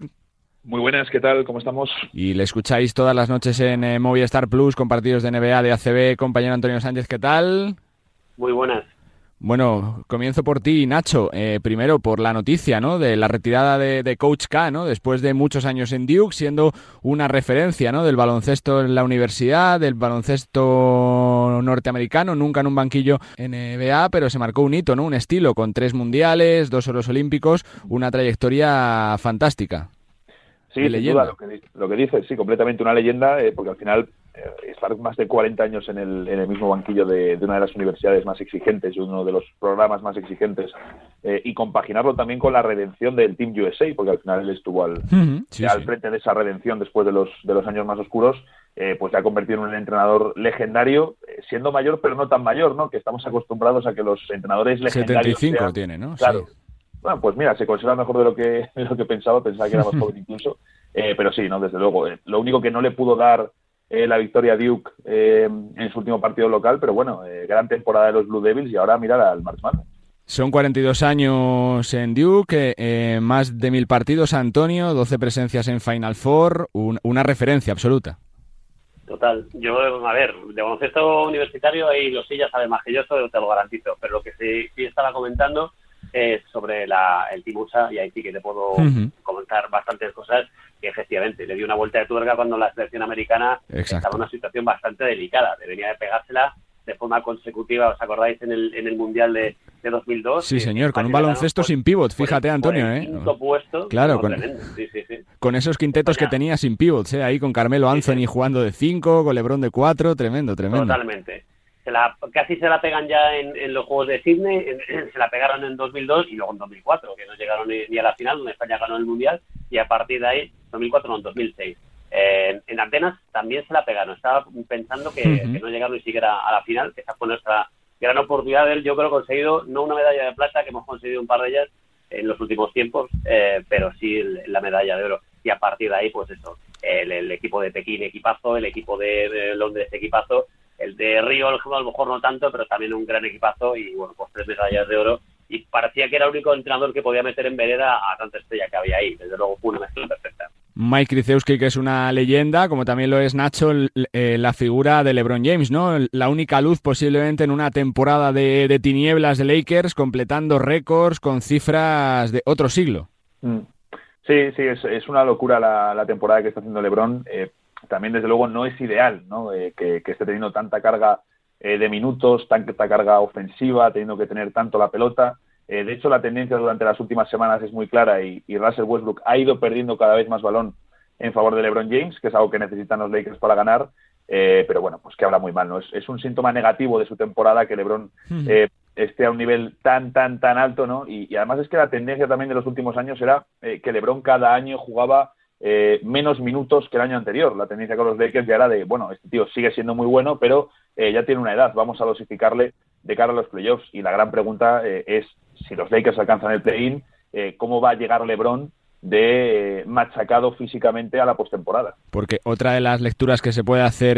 Muy buenas, ¿qué tal? ¿Cómo estamos? Y le escucháis todas las noches en eh, Movistar Plus con partidos de NBA, de ACB, compañero Antonio Sánchez, ¿qué tal? Muy buenas. Bueno, comienzo por ti, Nacho. Eh, primero por la noticia, ¿no? De la retirada de, Coach K, ¿no? Después de muchos años en Duke, siendo una referencia, ¿no? Del baloncesto en la universidad, del baloncesto norteamericano, nunca en un banquillo en NBA, pero se marcó un hito, ¿no? Un estilo con tres mundiales, dos oros olímpicos, una trayectoria fantástica. Sí, sin duda, lo que, lo que dices, sí, completamente una leyenda, eh, porque al final estar más de 40 años en el, en el mismo banquillo de, una de las universidades más exigentes, uno de los programas más exigentes, eh, y compaginarlo también con la redención del Team USA, porque al final él estuvo al, al frente de esa redención después de los, de los años más oscuros, eh, pues se ha convertido en un entrenador legendario, siendo mayor pero no tan mayor, ¿no? Que estamos acostumbrados a que los entrenadores legendarios 75 tiene, ¿no? Claro. Bueno, pues mira, se conserva mejor de lo que, de lo que pensaba, pensaba que era más joven incluso, pero sí, ¿no? Desde luego. lo único que no le pudo dar eh, la victoria Duke eh, en su último partido local, pero bueno, eh, gran temporada de los Blue Devils y ahora mirar al March Son 42 años en Duke, más de mil partidos, Antonio, 12 presencias en Final Four, una referencia absoluta. Total. Yo, a ver, de baloncesto universitario ahí los sillas saben más que yo, eso te lo garantizo. Pero lo que sí, sí estaba comentando es sobre la, el Timusa y ahí sí que te puedo comentar bastantes cosas que efectivamente le dio una vuelta de tuerca cuando la selección americana estaba en una situación bastante delicada. Debería de pegársela de forma consecutiva, ¿os acordáis en el, en el Mundial de, de 2002? Sí, señor, con un baloncesto sin pivot, fíjate, Antonio, ¿eh? puesto. Claro, con, con, esos quintetos que tenía sin pivots, ¿eh? Ahí con Carmelo Anthony jugando de 5, con LeBron de 4, tremendo, tremendo. Totalmente. Se la, casi se la pegan ya en, los Juegos de Sydney, se la pegaron en 2002 y luego en 2004, que no llegaron ni, a la final, donde España ganó el Mundial, y a partir de ahí 2004 no, en 2006. Eh, en Atenas también se la pegaron. Estaba pensando que, no llegaron ni siquiera a la final, que esa fue nuestra gran oportunidad de yo creo, conseguido no una medalla de plata, que hemos conseguido un par de ellas en los últimos tiempos, eh, pero sí la medalla de oro. Y a partir de ahí, pues eso, el, equipo de Pekín, equipazo, el equipo de, Londres, equipazo, el de Río, a lo mejor no tanto, pero también un gran equipazo y, bueno, pues tres medallas de oro y parecía que era el único entrenador que podía meter en vereda a tanta estrella que había ahí. Desde luego fue una mezcla perfecta. Mike Krzyzewski, que es una leyenda, como también lo es Nacho, eh, la figura de LeBron James, ¿no? La única luz posiblemente en una temporada de, tinieblas de Lakers, completando récords con cifras de otro siglo. Mm. Sí, sí, es, una locura la, temporada que está haciendo LeBron. Eh, también, desde luego, no es ideal ¿no? Eh, que, que, esté teniendo tanta carga eh, de minutos, tanta carga ofensiva, teniendo que tener tanto la pelota. Eh, de hecho, la tendencia durante las últimas semanas es muy clara y, Russell Westbrook ha ido perdiendo cada vez más balón en favor de LeBron James, que es algo que necesitan los Lakers para ganar. Eh, pero bueno, pues que habla muy mal, ¿no? Es, un síntoma negativo de su temporada que LeBron esté a un nivel tan, tan, tan alto, ¿no? Y, y, además es que la tendencia también de los últimos años era que LeBron cada año jugaba eh, menos minutos que el año anterior. La tendencia con los Lakers ya era de, bueno, este tío sigue siendo muy bueno, pero eh, ya tiene una edad, vamos a dosificarle de cara a los playoffs. Y la gran pregunta eh, es si los Lakers alcanzan el play-in, ¿cómo va a llegar LeBron de machacado físicamente a la postemporada? Porque otra de las lecturas que se puede hacer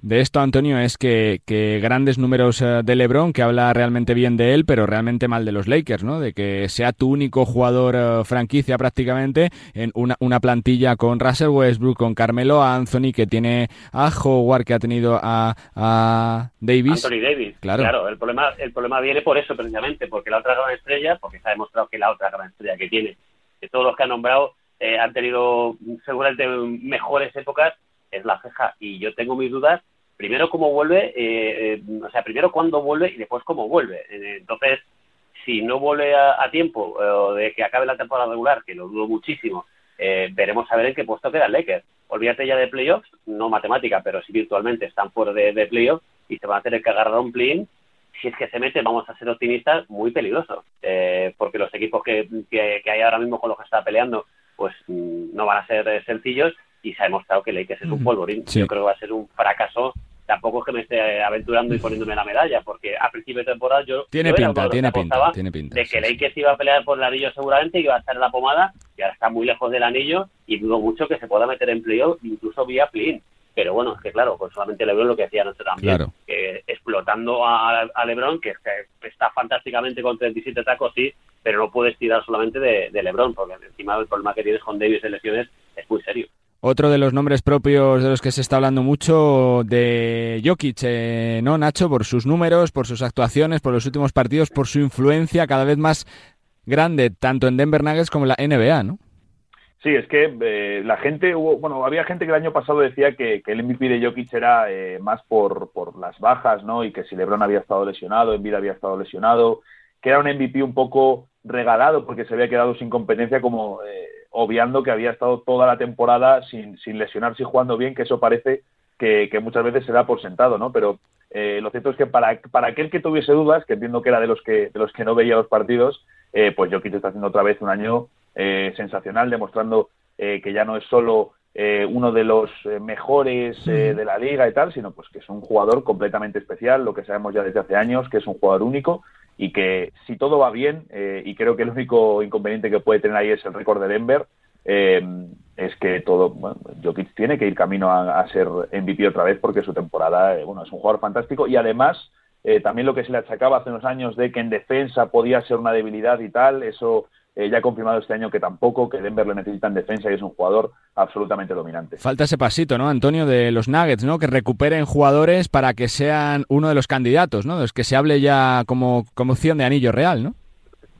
de esto, Antonio, es que, grandes números eh, de LeBron, que habla realmente bien de él, pero realmente mal de los Lakers, ¿no? De que sea tu único jugador eh, franquicia prácticamente en una, una, plantilla con Russell Westbrook, con Carmelo Anthony, que tiene a Howard, que ha tenido a, a Davis. Anthony Davis, claro. el problema, el problema viene por eso precisamente, porque la otra gran estrella, porque se ha demostrado que la otra gran estrella que tiene, que todos los que han nombrado eh, han tenido seguramente mejores épocas es la ceja. Y yo tengo mis dudas, primero cómo vuelve, eh, eh, o sea, primero cuándo vuelve y después cómo vuelve. Eh, entonces, si no vuelve a, tiempo o de que acabe la temporada regular, que lo dudo muchísimo, veremos a ver en qué puesto queda el Lakers. Olvídate ya de playoffs, no matemática, pero sí virtualmente están fuera de, playoffs y se van a tener que agarrar un play si es que se mete, vamos a ser optimistas, muy peligrosos. porque los equipos que, que, hay ahora mismo con los que está peleando, pues mm, no van a ser sencillos y se ha demostrado que Lakers es un polvorín. Yo creo que va a ser un fracaso. Tampoco es que me esté aventurando y poniéndome la medalla, porque a principio de temporada yo, tiene, pinta, tiene, pinta, tiene pinta, de que Lakers iba a pelear por el anillo seguramente y iba a estar en la pomada, y ahora está muy lejos del anillo y dudo mucho que se pueda meter en playoff, incluso vía play Pero bueno, es que claro, pues solamente LeBron lo que hacía anoche también, que explotando a, LeBron, que, está fantásticamente con 37 tacos, sí, pero no puedes tirar solamente de, de LeBron, porque encima el problema que tienes con Davis de lesiones es muy serio. Otro de los nombres propios de los que se está hablando mucho de Jokic, eh, ¿no, Nacho? Por sus números, por sus actuaciones, por los últimos partidos, por su influencia cada vez más grande, tanto en Denver Nuggets como en la NBA, ¿no? Sí, es que eh, la gente, bueno, había gente que el año pasado decía que, el MVP de Jokic era eh, más por, por las bajas, ¿no? Y que si LeBron había estado lesionado, Embiid había estado lesionado, que era un MVP un poco regalado porque se había quedado sin competencia como obviando que había estado toda la temporada sin, sin lesionarse y jugando bien, que eso parece que, muchas veces se da por sentado, ¿no? Pero eh, lo cierto es que para, para aquel que tuviese dudas, que entiendo que era de los que, de los que no veía los partidos, eh, pues Jokic está haciendo otra vez un año eh, sensacional, demostrando eh, que ya no es solo uno de los mejores de la liga y tal, sino pues que es un jugador completamente especial, lo que sabemos ya desde hace años, que es un jugador único y que si todo va bien, eh, y creo que el único inconveniente que puede tener ahí es el récord de Denver, eh, es que todo, bueno, Jokic tiene que ir camino a, ser MVP otra vez porque su temporada, eh, bueno, es un jugador fantástico y además también lo que se le achacaba hace unos años de que en defensa podía ser una debilidad y tal, eso eh, ya ha confirmado este año que tampoco, que Denver le necesita en defensa y es un jugador absolutamente dominante. Falta ese pasito, ¿no, Antonio, de los Nuggets, ¿no? Que recuperen jugadores para que sean uno de los candidatos, ¿no? Es que se hable ya como, como opción de anillo real, ¿no?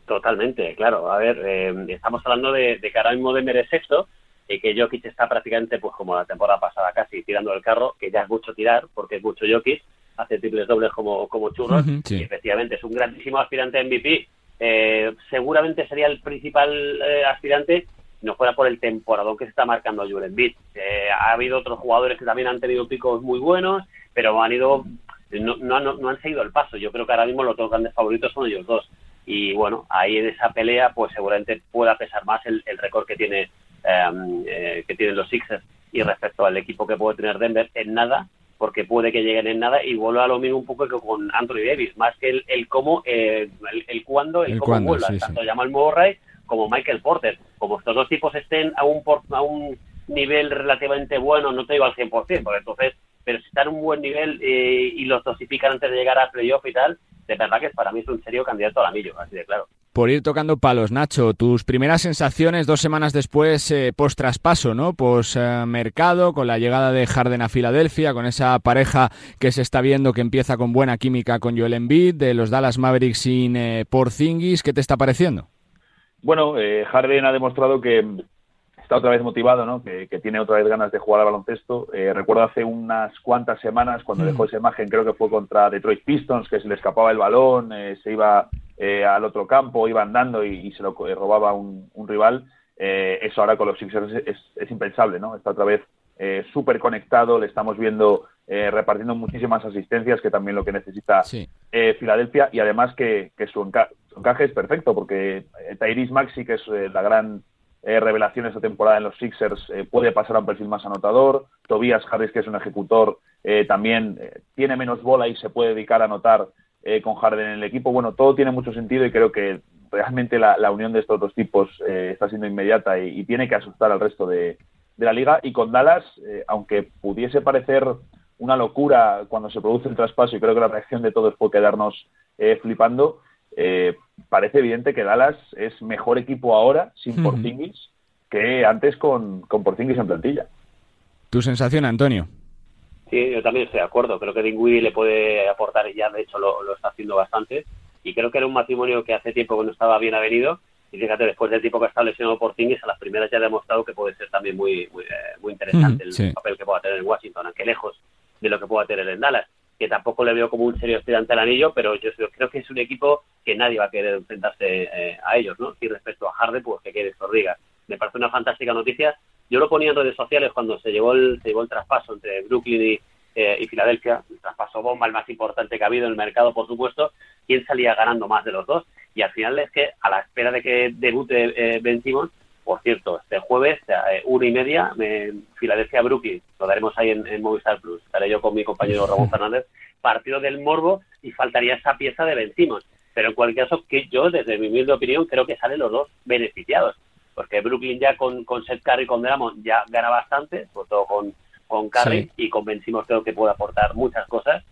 Totalmente, claro. A ver, eh, estamos hablando de, que ahora mismo Denver es sexto y que Jokic está prácticamente, pues como la temporada pasada casi, tirando el carro, que ya es mucho tirar, porque es mucho Jokic, hace triples dobles como, como churros, y efectivamente es un grandísimo aspirante a MVP, eh, seguramente sería el principal eh, aspirante no fuera por el temporadón que se está marcando Joel Embiid. Eh, ha habido otros jugadores que también han tenido picos muy buenos, pero han ido no, no, no, han seguido el paso. Yo creo que ahora mismo los dos grandes favoritos son ellos dos. Y bueno, ahí en esa pelea, pues seguramente pueda pesar más el, el récord que tiene em, eh, que tienen los Sixers y respecto al equipo que puede tener Denver en nada porque puede que lleguen en nada y vuelva a lo mismo un poco que con Anthony Davis, más que el, el cómo, eh, el, el, cuándo, el, cómo vuelva, tanto Jamal Murray como Michael Porter. Como estos dos tipos estén a un, a un nivel relativamente bueno, no te digo al 100%, porque entonces, pero si están a un buen nivel eh, y los dosifican antes de llegar a playoff y tal, de verdad que para mí es un serio candidato al anillo, así de claro por ir tocando palos, Nacho. Tus primeras sensaciones dos semanas después, eh, post traspaso, ¿no? Post eh, mercado, con la llegada de Harden a Filadelfia, con esa pareja que se está viendo que empieza con buena química con Joel Embiid, de los Dallas Mavericks sin eh, Porzingis. ¿Qué te está pareciendo? Bueno, Harden ha demostrado que está otra vez motivado, ¿no? Que, tiene otra vez ganas de jugar al baloncesto. recuerdo hace unas cuantas semanas cuando mm. dejó esa imagen, creo que fue contra Detroit Pistons, que se le escapaba el balón, se iba eh, al otro campo, iba andando y, se lo robaba un, rival, eh, eso ahora con los Sixers es, impensable, ¿no? Está otra vez eh, súper conectado, le estamos viendo repartiendo muchísimas asistencias, que también lo que necesita Filadelfia, y además que, su, encaje es perfecto, porque Tyrese Maxi, que es la gran revelación esta temporada en los Sixers, puede pasar a un perfil más anotador, Tobias Harris, que es un ejecutor, también tiene menos bola y se puede dedicar a anotar eh, con Harden en el equipo. Bueno, todo tiene mucho sentido y creo que realmente la, unión de estos dos tipos eh, está siendo inmediata y, tiene que asustar al resto de, la liga. Y con Dallas, eh, aunque pudiese parecer una locura cuando se produce el traspaso, y creo que la reacción de todos fue quedarnos flipando, parece evidente que Dallas es mejor equipo ahora sin Porzingis que antes con, con Porzingis en plantilla. ¿Tu sensación, Antonio? Sí, yo también estoy de acuerdo. Creo que Dinwiddie le puede aportar, y ya de hecho lo, está haciendo bastante. Y creo que era un matrimonio que hace tiempo que no estaba bien avenido. Y fíjate, después del tiempo que ha estado lesionado por Tingis, a las primeras ya ha demostrado que puede ser también muy muy, eh, interesante el papel que pueda tener en Washington, aunque lejos de lo que pueda tener en Dallas. Que tampoco le veo como un serio aspirante al anillo, pero yo creo que es un equipo que nadie va a querer enfrentarse eh, a ellos, ¿no? Y respecto a Harden, pues que quiere diga. Me parece una fantástica noticia yo lo ponía en redes sociales cuando se llevó el, se llevó el traspaso entre Brooklyn y, eh, Filadelfia, el traspaso bomba, el más importante que ha habido en el mercado, por supuesto, quién salía ganando más de los dos. Y al final es que, a la espera de que debute eh, Ben Simmons, por cierto, este jueves, eh, una y media, Filadelfia-Brooklyn, lo daremos ahí en, Movistar Plus. Estaré yo con mi compañero Ramón Fernández, partido del Morbo y faltaría esa pieza de Ben Simmons. Pero en cualquier caso, que yo, desde mi humilde opinión, creo que salen los dos beneficiados porque Brooklyn ya con, con Seth Curry y con Dramon ya gana bastante, sobre todo con, con Curry, y convencimos creo que puede aportar muchas cosas,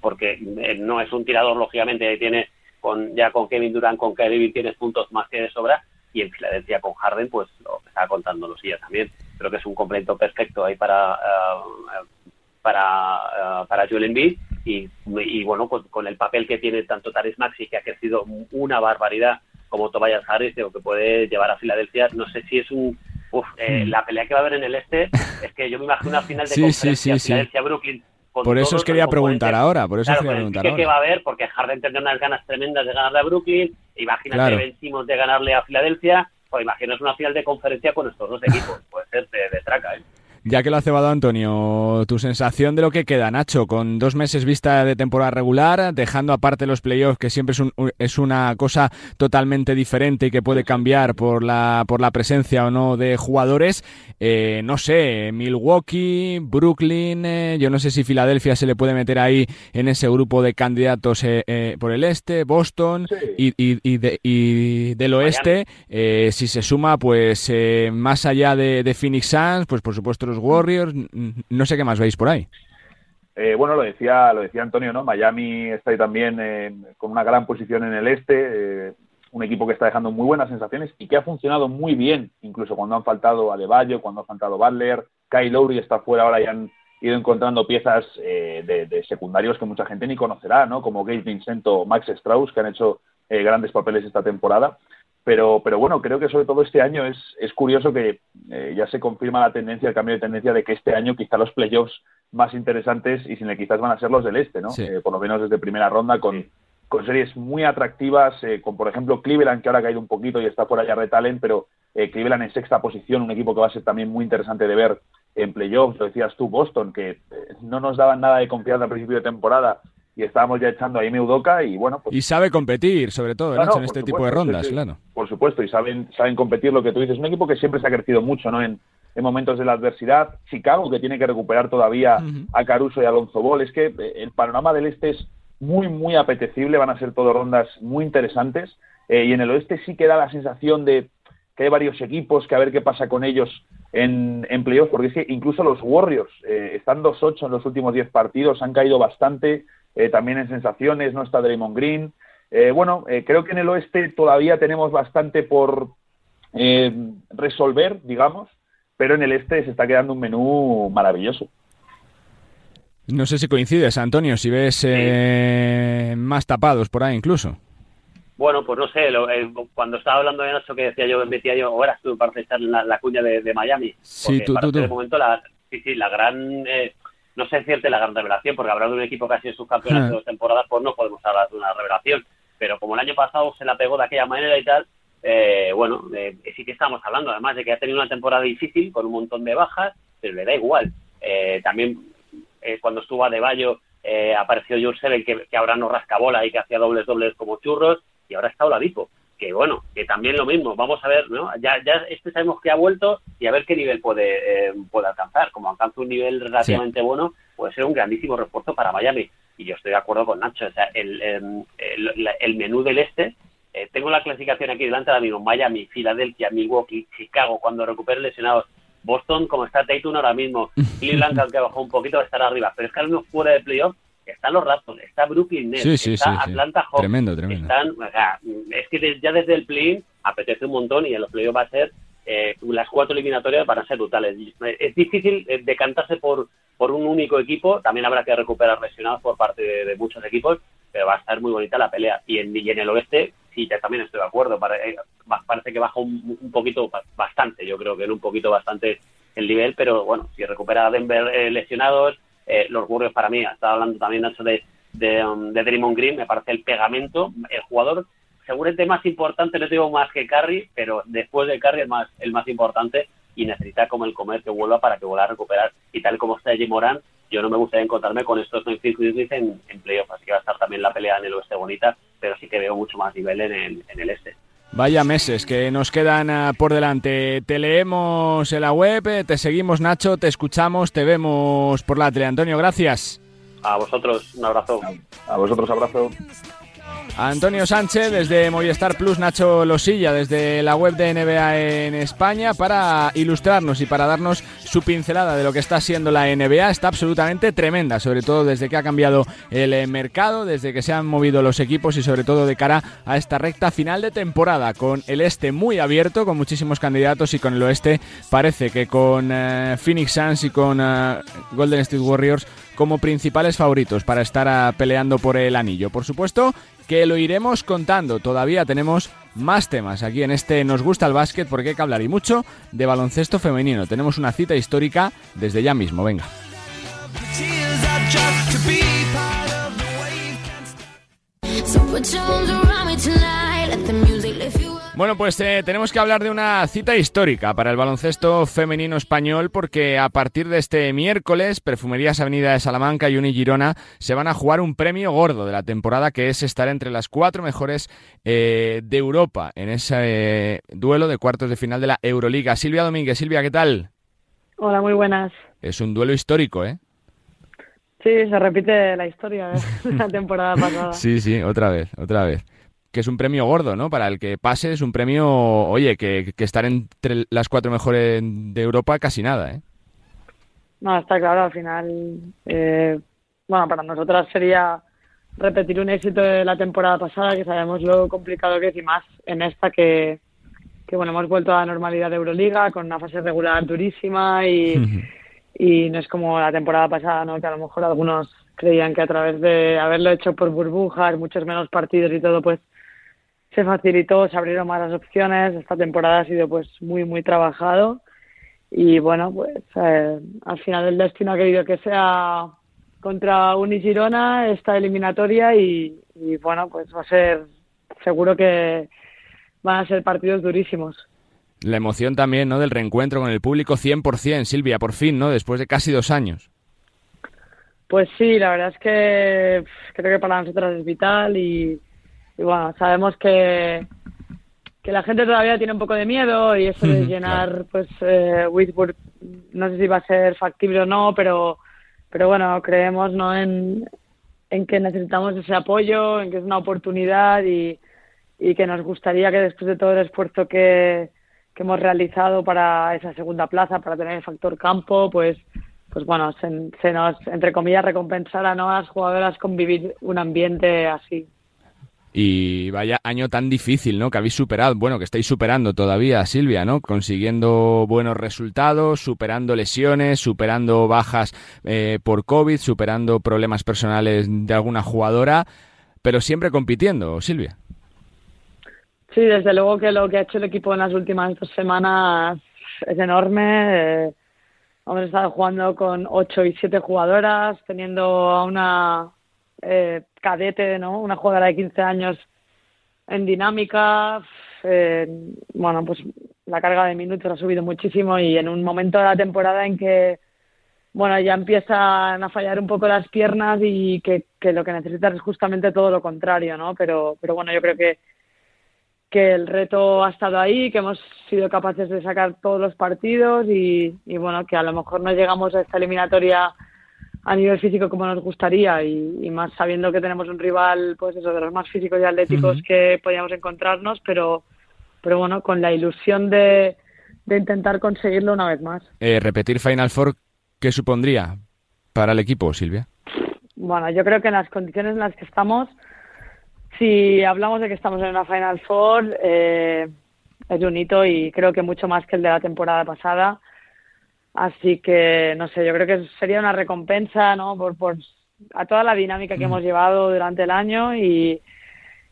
porque eh, no es un tirador, lógicamente, tiene con ya con Kevin Durant, con Kyrie tienes puntos más que de sobra, y en Filadelfia con Harden, pues lo que estaba contando los días también. creo que es un complemento perfecto ahí para para, para Joel Embiid y, y bueno, pues con el papel que tiene tanto Taris Maxi, que ha crecido una barbaridad, como Tobias Harris, que puede llevar a Filadelfia, no sé si es un... Uf, eh, hmm. la pelea que va a haber en el este es que yo me imagino una final de sí, conferencia Filadelfia-Brooklyn por eso os quería preguntar ahora, por eso quería preguntar ahora. va a haber, porque Harden tendrá unas ganas tremendas de ganarle a Brooklyn, imagínate vencimos de ganarle a Filadelfia, pues imagínate una final de conferencia con estos dos equipos, puede ser de, de traca, ¿eh? Ya que lo ha cebado Antonio, tu sensación de lo que queda, Nacho, con dos meses vista de temporada regular, dejando aparte los playoffs, que siempre es, es una cosa totalmente diferente y que puede cambiar por la, por la presencia o no de jugadores. Eh, no sé, Milwaukee, Brooklyn, eh, yo no sé si Filadelfia se le puede meter ahí en ese grupo de candidatos eh, por el este, Boston y, y, y, de, y, del oeste, si se suma, pues más allá de, de Phoenix Suns, pues por supuesto Warriors, no sé qué más veis por ahí. Eh, bueno, lo decía, lo decía Antonio, ¿no? Miami está ahí también eh, con una gran posición en el este, eh, un equipo que está dejando muy buenas sensaciones y que ha funcionado muy bien, incluso cuando han faltado Adebayo, cuando ha faltado Butler, Kyle Lowry está fuera ahora y han ido encontrando piezas de, secundarios que mucha gente ni conocerá, ¿no? Como Gabe Vincento, Max Strauss, que han hecho grandes papeles esta temporada. Pero, pero bueno, creo que sobre todo este año es, es curioso que eh, ya se confirma la tendencia, el cambio de tendencia de que este año quizá los playoffs más interesantes y sin el quizás van a ser los del este, ¿no? Eh, por lo menos desde primera ronda con, con series muy atractivas, eh, con por ejemplo Cleveland que ahora ha caído un poquito y está por allá retalen, pero Cleveland en sexta posición, un equipo que va a ser también muy interesante de ver en playoffs, lo decías tú, Boston, que no nos daban nada de confianza al principio de temporada y estábamos ya echando ahí Meudoka y bueno pues y sabe competir sobre todo en este tipo de rondas claro. Por supuesto y saben saben competir lo que tú dices. Un equipo que siempre se ha crecido mucho no en, en momentos de la adversidad. Chicago que tiene que recuperar todavía a Caruso y Alonso Ball. Es que eh, el panorama del este es muy muy apetecible. Van a ser todo rondas muy interesantes. Eh, y en el oeste sí que da la sensación de que hay varios equipos que a ver qué pasa con ellos en, en playoffs, porque es que incluso los Warriors eh, están 2-8 en los últimos 10 partidos, han caído bastante, también en sensaciones, no está Draymond Green. Eh, bueno, eh, creo que en el oeste todavía tenemos bastante por resolver, digamos, pero en el este se está quedando un menú maravilloso. No sé si coincides, Antonio, si ves más tapados por ahí incluso. Bueno, pues no sé, cuando estaba hablando de Nacho que decía yo, metía yo, o eras tú para echar la, la cuña de, Miami. Sí, tú, tú, De momento, la, sí, sí, la gran no sé decirte la gran revelación, porque hablando de un equipo que ha sido subcampeón hace dos temporadas, pues no podemos hablar de una revelación. Pero como el año pasado se la pegó de aquella manera y tal, eh, bueno, eh, sí que estamos hablando, además de que ha tenido una temporada difícil, con un montón de bajas, pero le da igual. Eh, también cuando estuvo a De Bayo, apareció George Seven, que, que, ahora no rasca bola y que hacía dobles dobles como churros, y ahora está Oladipo que bueno, que también lo mismo, vamos a ver, ¿no? Ya, ya este sabemos que ha vuelto y a ver qué nivel puede, eh, puede alcanzar. Como alcanza un nivel relativamente bueno, puede ser un grandísimo refuerzo para Miami. Y yo estoy de acuerdo con Nacho, o sea, el, em, el, menú del este, eh, tengo la clasificación aquí delante ahora mismo, Miami, Filadelfia, Milwaukee, Chicago, cuando recupere lesionados, Boston, como está Tatum ahora mismo, Cleveland, que bajó un poquito, va a estar arriba, pero es que al menos fuera de playoff están los Raptors, está Brooklyn Nets, está Atlanta Hawks. Tremendo, tremendo. Están, es que ya desde el play apetece un montón y en los playoffs va a ser eh, las cuatro eliminatorias van a ser brutales. Es difícil eh, decantarse por, por un único equipo, también habrá que recuperar lesionados por parte de, muchos equipos, pero va a estar muy bonita la pelea. Y en, en el oeste, sí, ya también estoy de acuerdo, eh, parece que baja un, un, poquito, bastante, yo creo que en un poquito bastante el nivel, pero bueno, si recupera Denver lesionados, eh, los Warriors para mí, estaba hablando también Nacho de, de, um, de Draymond Green, me parece el pegamento, el jugador seguramente más importante, no digo más que Curry, pero después de Curry es más, el más importante y necesita como el comer que vuelva para que vuelva a recuperar. Y tal como está Jim Moran, yo no me gustaría encontrarme con estos Memphis Grizzlies en, en playoff, así que va a estar también la pelea en el oeste bonita, pero sí que veo mucho más nivel en el, en el este. Vaya meses que nos quedan ah, por delante. Te leemos en la web, eh, te seguimos Nacho, te escuchamos, te vemos por la tele. Antonio, gracias. A vosotros, un abrazo. A vosotros, abrazo. Antonio Sánchez desde Movistar Plus, Nacho Losilla desde la web de NBA en España para ilustrarnos y para darnos su pincelada de lo que está siendo la NBA. Está absolutamente tremenda, sobre todo desde que ha cambiado el eh, mercado, desde que se han movido los equipos y sobre todo de cara a esta recta final de temporada, con el este muy abierto, con muchísimos candidatos y con el oeste parece que con eh, Phoenix Suns y con eh, Golden State Warriors como principales favoritos para estar peleando por el anillo. Por supuesto, que lo iremos contando. Todavía tenemos más temas aquí en este Nos gusta el básquet porque hay que hablar y mucho de baloncesto femenino. Tenemos una cita histórica desde ya mismo. Venga. Bueno, pues eh, tenemos que hablar de una cita histórica para el baloncesto femenino español porque a partir de este miércoles Perfumerías Avenida de Salamanca y Uni Girona se van a jugar un premio gordo de la temporada que es estar entre las cuatro mejores eh, de Europa en ese eh, duelo de cuartos de final de la Euroliga. Silvia Domínguez, Silvia, ¿qué tal? Hola, muy buenas. Es un duelo histórico, ¿eh? Sí, se repite la historia de la temporada pasada. sí, sí, otra vez, otra vez que es un premio gordo, ¿no? Para el que pase es un premio, oye, que, estar entre las cuatro mejores de Europa casi nada, ¿eh? No, está claro, al final, eh, bueno, para nosotras sería repetir un éxito de la temporada pasada, que sabemos lo complicado que es y más en esta que, que bueno, hemos vuelto a la normalidad de Euroliga con una fase regular durísima y, y no es como la temporada pasada, ¿no? Que a lo mejor algunos creían que a través de haberlo hecho por burbujas, muchos menos partidos y todo, pues se facilitó, se abrieron más las opciones. Esta temporada ha sido pues muy, muy trabajado. Y bueno, pues eh, al final el destino ha querido que sea contra Unigirona esta eliminatoria y, bueno, pues va a ser, seguro que van a ser partidos durísimos. La emoción también, ¿no? Del reencuentro con el público 100%, Silvia, por fin, ¿no? Después de casi dos años. Pues sí, la verdad es que creo que para nosotros es vital y, y bueno, sabemos que, que la gente todavía tiene un poco de miedo y eso de llenar pues eh, no sé si va a ser factible o no, pero pero bueno, creemos no en, en que necesitamos ese apoyo, en que es una oportunidad y, y que nos gustaría que después de todo el esfuerzo que, que hemos realizado para esa segunda plaza, para tener el factor campo, pues pues bueno, se, se nos, entre comillas, recompensara ¿no? a las jugadoras con vivir un ambiente así. Y vaya año tan difícil, ¿no? Que habéis superado, bueno, que estáis superando todavía, Silvia, ¿no? Consiguiendo buenos resultados, superando lesiones, superando bajas eh, por COVID, superando problemas personales de alguna jugadora, pero siempre compitiendo, Silvia. Sí, desde luego que lo que ha hecho el equipo en las últimas dos semanas es enorme. Eh, hemos estado jugando con ocho y siete jugadoras, teniendo a una eh, cadete, ¿no? Una jugadora de 15 años en dinámica. Eh, bueno, pues la carga de minutos ha subido muchísimo y en un momento de la temporada en que, bueno, ya empiezan a fallar un poco las piernas y que, lo que necesitas es justamente todo lo contrario, ¿no? Pero, pero bueno, yo creo que que el reto ha estado ahí, que hemos sido capaces de sacar todos los partidos y, y bueno, que a lo mejor no llegamos a esta eliminatoria a nivel físico como nos gustaría y, más sabiendo que tenemos un rival pues eso de los más físicos y atléticos que podíamos encontrarnos pero pero bueno con la ilusión de, de intentar conseguirlo una vez más. Eh, repetir Final Four qué supondría para el equipo Silvia bueno yo creo que en las condiciones en las que estamos si hablamos de que estamos en una Final Four eh, es un hito y creo que mucho más que el de la temporada pasada Así que, no sé, yo creo que sería una recompensa, ¿no? Por, por a toda la dinámica que hemos llevado durante el año y,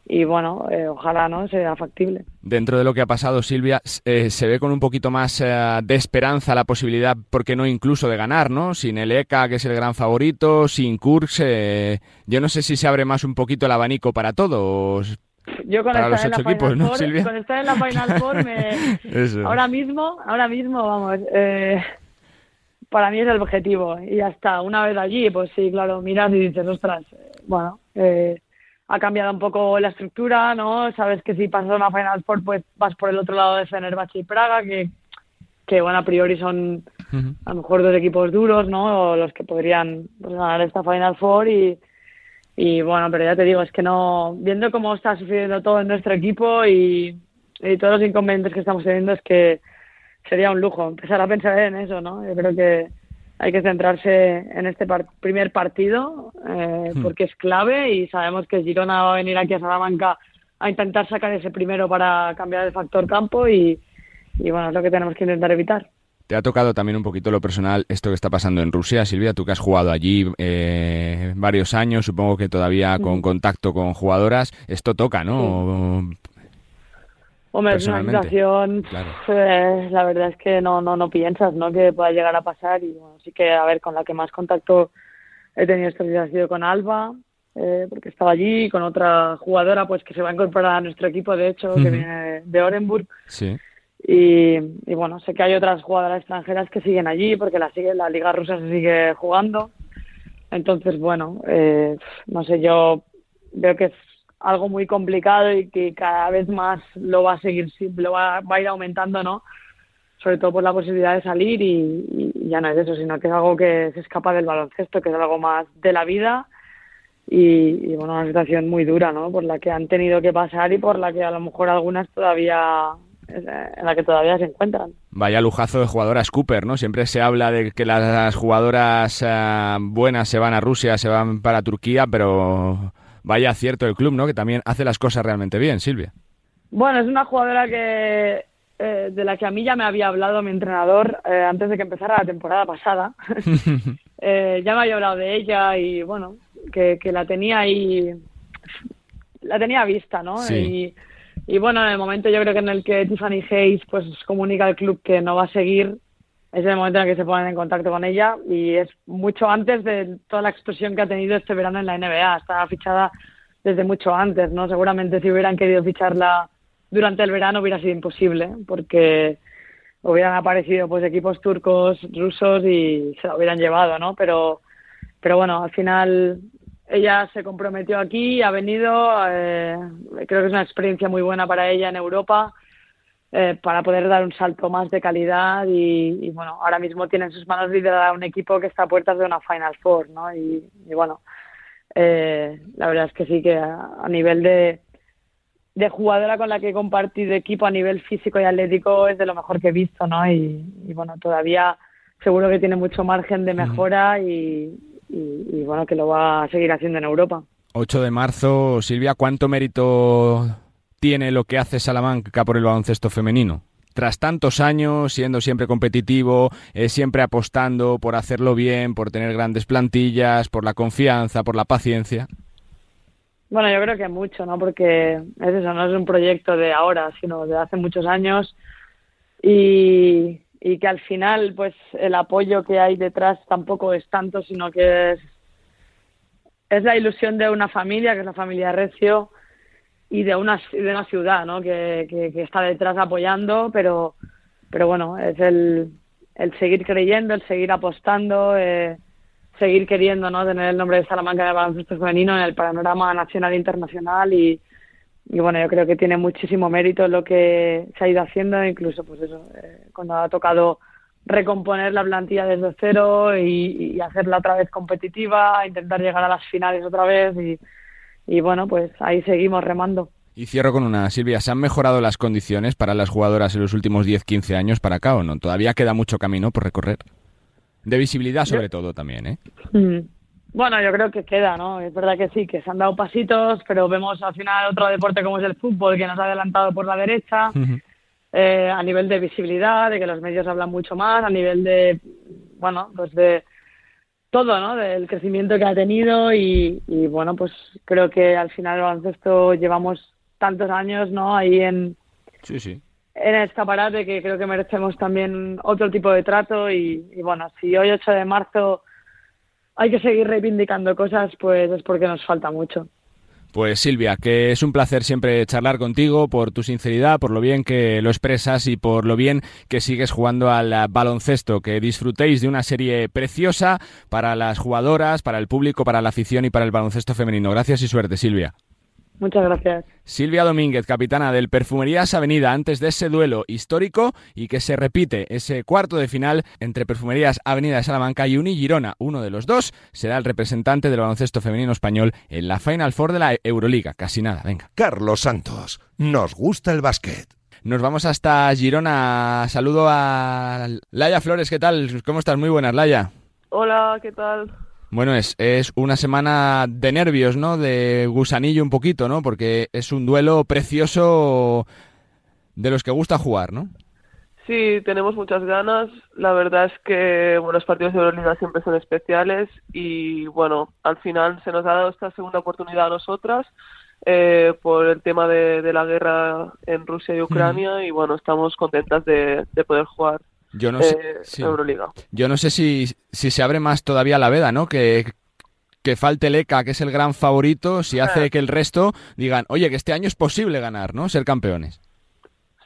y bueno, eh, ojalá no sea factible. Dentro de lo que ha pasado, Silvia, eh, se ve con un poquito más eh, de esperanza la posibilidad, ¿por qué no incluso de ganar, no? Sin el ECA, que es el gran favorito, sin Kurz, yo no sé si se abre más un poquito el abanico para todos. Yo con para los ocho equipos, ¿no? Con estar en la Final Four, me... ahora mismo, ahora mismo, vamos, para mí es el objetivo y ya está. Una vez allí, pues sí, claro, miras y dices, ostras, bueno, eh, ha cambiado un poco la estructura, ¿no? Sabes que si pasas a una Final Four, pues vas por el otro lado de Fenerbahce y Praga, que, que bueno, a priori son a lo mejor dos equipos duros, ¿no? O los que podrían pues, ganar esta Final Four y, y bueno, pero ya te digo, es que no, viendo cómo está sucediendo todo en nuestro equipo y, y todos los inconvenientes que estamos teniendo, es que sería un lujo empezar a pensar en eso, ¿no? Yo creo que hay que centrarse en este primer partido eh, hmm. porque es clave y sabemos que Girona va a venir aquí a Salamanca a intentar sacar ese primero para cambiar el factor campo y, bueno, es lo que tenemos que intentar evitar. Te ha tocado también un poquito lo personal esto que está pasando en Rusia, Silvia, tú que has jugado allí eh, varios años, supongo que todavía con contacto con jugadoras, esto toca, ¿no? Hombre, es una situación, pues, la verdad es que no, no, no piensas, ¿no? Que pueda llegar a pasar y bueno, sí que, a ver, con la que más contacto he tenido esta ha sido con Alba, eh, porque estaba allí, con otra jugadora, pues que se va a incorporar a nuestro equipo, de hecho, que viene de Orenburg. Sí. Y, y, bueno, sé que hay otras jugadoras extranjeras que siguen allí, porque la, sigue, la Liga Rusa se sigue jugando. Entonces, bueno, eh, no sé, yo veo que algo muy complicado y que cada vez más lo va a seguir, lo va, va a ir aumentando, ¿no? Sobre todo por la posibilidad de salir y, ya no es eso, sino que es algo que se escapa del baloncesto, que es algo más de la vida y, bueno, una situación muy dura, ¿no? Por la que han tenido que pasar y por la que a lo mejor algunas todavía en la que todavía se encuentran. Vaya lujazo de jugadoras Cooper, ¿no? Siempre se habla de que las jugadoras eh, buenas se van a Rusia, se van para Turquía, pero vaya cierto el club, ¿no? Que también hace las cosas realmente bien, Silvia. Bueno, es una jugadora que eh, de la que a mí ya me había hablado mi entrenador eh, antes de que empezara la temporada pasada. Eh, ya me había hablado de ella y bueno, que, la tenía ahí, la tenía vista, ¿no? Y, y, bueno, en el momento yo creo que en el que Tiffany Hayes pues comunica al club que no va a seguir, es el momento en el que se ponen en contacto con ella y es mucho antes de toda la explosión que ha tenido este verano en la NBA. Estaba fichada desde mucho antes, ¿no? Seguramente si hubieran querido ficharla durante el verano hubiera sido imposible porque hubieran aparecido pues equipos turcos, rusos y se la hubieran llevado, ¿no? Pero, pero bueno, al final ella se comprometió aquí, ha venido, eh, creo que es una experiencia muy buena para ella en Europa eh, para poder dar un salto más de calidad y, bueno, ahora mismo tiene en sus manos liderar un equipo que está a puertas de una Final Four, ¿no? Y, bueno, eh, la verdad es que sí que a, nivel de, de jugadora con la que he compartido equipo a nivel físico y atlético es de lo mejor que he visto, ¿no? Y, bueno, todavía seguro que tiene mucho margen de mejora y, y, bueno, que lo va a seguir haciendo en Europa. 8 de marzo, Silvia, ¿cuánto mérito tiene lo que hace Salamanca por el baloncesto femenino? Tras tantos años siendo siempre competitivo, eh, siempre apostando por hacerlo bien, por tener grandes plantillas, por la confianza, por la paciencia. Bueno, yo creo que mucho, ¿no? Porque es eso, no es un proyecto de ahora, sino de hace muchos años y, que al final, pues el apoyo que hay detrás tampoco es tanto, sino que es, es la ilusión de una familia, que es la familia Recio, y de una, de una ciudad ¿no? que, que, está detrás apoyando, pero, pero bueno, es el, el seguir creyendo, el seguir apostando, eh, seguir queriendo ¿no? tener el nombre de Salamanca de baloncesto femenino en el panorama nacional e internacional y, y bueno, yo creo que tiene muchísimo mérito lo que se ha ido haciendo, incluso pues eso, eh, cuando ha tocado recomponer la plantilla desde cero y, y hacerla otra vez competitiva, intentar llegar a las finales otra vez y y bueno, pues ahí seguimos remando. Y cierro con una, Silvia, ¿se han mejorado las condiciones para las jugadoras en los últimos 10-15 años para acá o no? Todavía queda mucho camino por recorrer. De visibilidad sobre todo también, ¿eh? Mm. Bueno, yo creo que queda, ¿no? Es verdad que sí, que se han dado pasitos, pero vemos al final otro deporte como es el fútbol que nos ha adelantado por la derecha, eh, a nivel de visibilidad, de que los medios hablan mucho más, a nivel de, bueno, pues de todo, ¿no? Del crecimiento que ha tenido y, bueno, pues creo que al final el baloncesto llevamos tantos años, ¿no? Ahí en, sí, sí. en escaparate que creo que merecemos también otro tipo de trato y, y bueno, si hoy 8 de marzo hay que seguir reivindicando cosas, pues es porque nos falta mucho. Pues Silvia, que es un placer siempre charlar contigo por tu sinceridad, por lo bien que lo expresas y por lo bien que sigues jugando al baloncesto. Que disfrutéis de una serie preciosa para las jugadoras, para el público, para la afición y para el baloncesto femenino. Gracias y suerte, Silvia. Muchas gracias. Silvia Domínguez, capitana del Perfumerías Avenida, antes de ese duelo histórico y que se repite ese cuarto de final entre Perfumerías Avenida de Salamanca y Uni Girona. Uno de los dos será el representante del baloncesto femenino español en la Final Four de la Euroliga. Casi nada, venga. Carlos Santos, nos gusta el básquet. Nos vamos hasta Girona. Saludo a Laia Flores, ¿qué tal? ¿Cómo estás? Muy buenas, Laia. Hola, ¿qué tal? Bueno, es, es una semana de nervios, ¿no? De gusanillo un poquito, ¿no? Porque es un duelo precioso de los que gusta jugar, ¿no? Sí, tenemos muchas ganas. La verdad es que bueno, los partidos de Euroliga siempre son especiales y bueno, al final se nos ha dado esta segunda oportunidad a nosotras eh, por el tema de, de, la guerra en Rusia y Ucrania y bueno, estamos contentas de, de poder jugar yo no sé, eh, Euroliga. Yo no sé si, si se abre más todavía la veda, ¿no? Que, que falte Leca, que es el gran favorito, si hace que el resto digan, oye, que este año es posible ganar, ¿no? Ser campeones.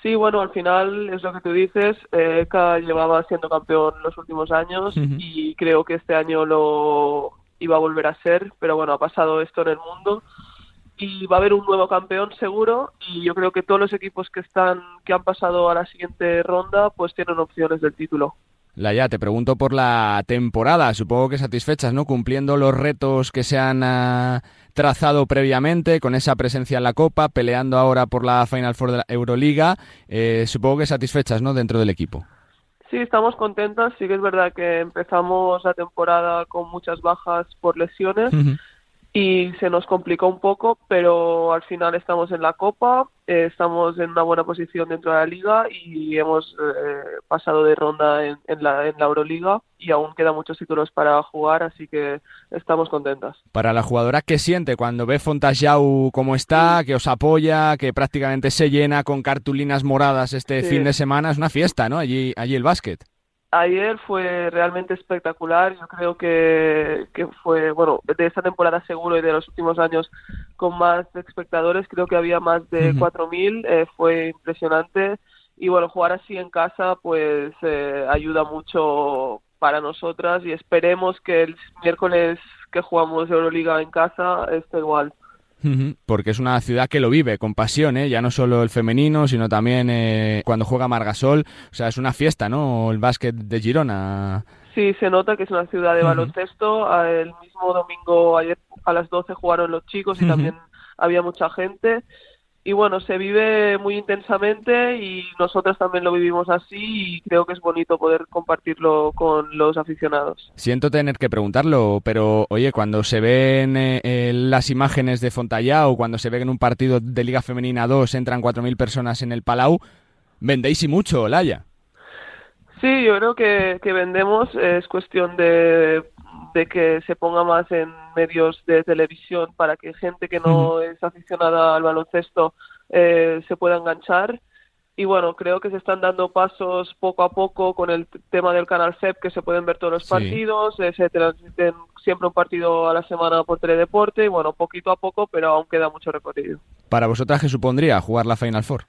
Sí, bueno, al final es lo que tú dices. Eh, Eka llevaba siendo campeón los últimos años y creo que este año lo iba a volver a ser, pero bueno, ha pasado esto en el mundo y va a haber un nuevo campeón seguro y yo creo que todos los equipos que están que han pasado a la siguiente ronda pues tienen opciones del título. Laia, te pregunto por la temporada, supongo que satisfechas, ¿no? Cumpliendo los retos que se han uh, trazado previamente, con esa presencia en la Copa, peleando ahora por la Final Four de la Euroliga, eh, supongo que satisfechas, ¿no? Dentro del equipo. Sí, estamos contentas, sí que es verdad que empezamos la temporada con muchas bajas por lesiones. Uh -huh y se nos complicó un poco, pero al final estamos en la Copa, eh, estamos en una buena posición dentro de la Liga y hemos eh, pasado de ronda en, en, la, en la Euroliga y aún quedan muchos títulos para jugar, así que estamos contentas. Para la jugadora, ¿qué siente cuando ve Fontajau como está, que os apoya, que prácticamente se llena con cartulinas moradas este sí. fin de semana? Es una fiesta, ¿no? Allí, allí el básquet ayer fue realmente espectacular. Yo creo que, que fue, bueno, de esta temporada seguro y de los últimos años con más espectadores, creo que había más de uh -huh. 4.000, eh, fue impresionante. Y bueno, jugar así en casa pues eh, ayuda mucho para nosotras y esperemos que el miércoles que jugamos Euroliga en casa esté igual. Porque es una ciudad que lo vive con pasión, ¿eh? ya no solo el femenino, sino también eh, cuando juega Margasol. O sea, es una fiesta, ¿no? El básquet de Girona. Sí, se nota que es una ciudad de baloncesto. Uh -huh. El mismo domingo, ayer a las 12 jugaron los chicos y uh -huh. también había mucha gente. Y bueno, se vive muy intensamente y nosotros también lo vivimos así y creo que es bonito poder compartirlo con los aficionados. Siento tener que preguntarlo, pero oye, cuando se ven eh, las imágenes de Fontallá o cuando se ve en un partido de Liga Femenina 2 entran 4.000 personas en el Palau, vendéis y mucho, Laya. Sí, yo creo que, que vendemos, es cuestión de de que se ponga más en medios de televisión para que gente que no es aficionada al baloncesto eh, se pueda enganchar. Y bueno, creo que se están dando pasos poco a poco con el tema del canal CEP, que se pueden ver todos los partidos, eh, se transmiten siempre un partido a la semana por Teledeporte, y bueno, poquito a poco, pero aún queda mucho recorrido. ¿Para vosotras qué supondría jugar la Final Four?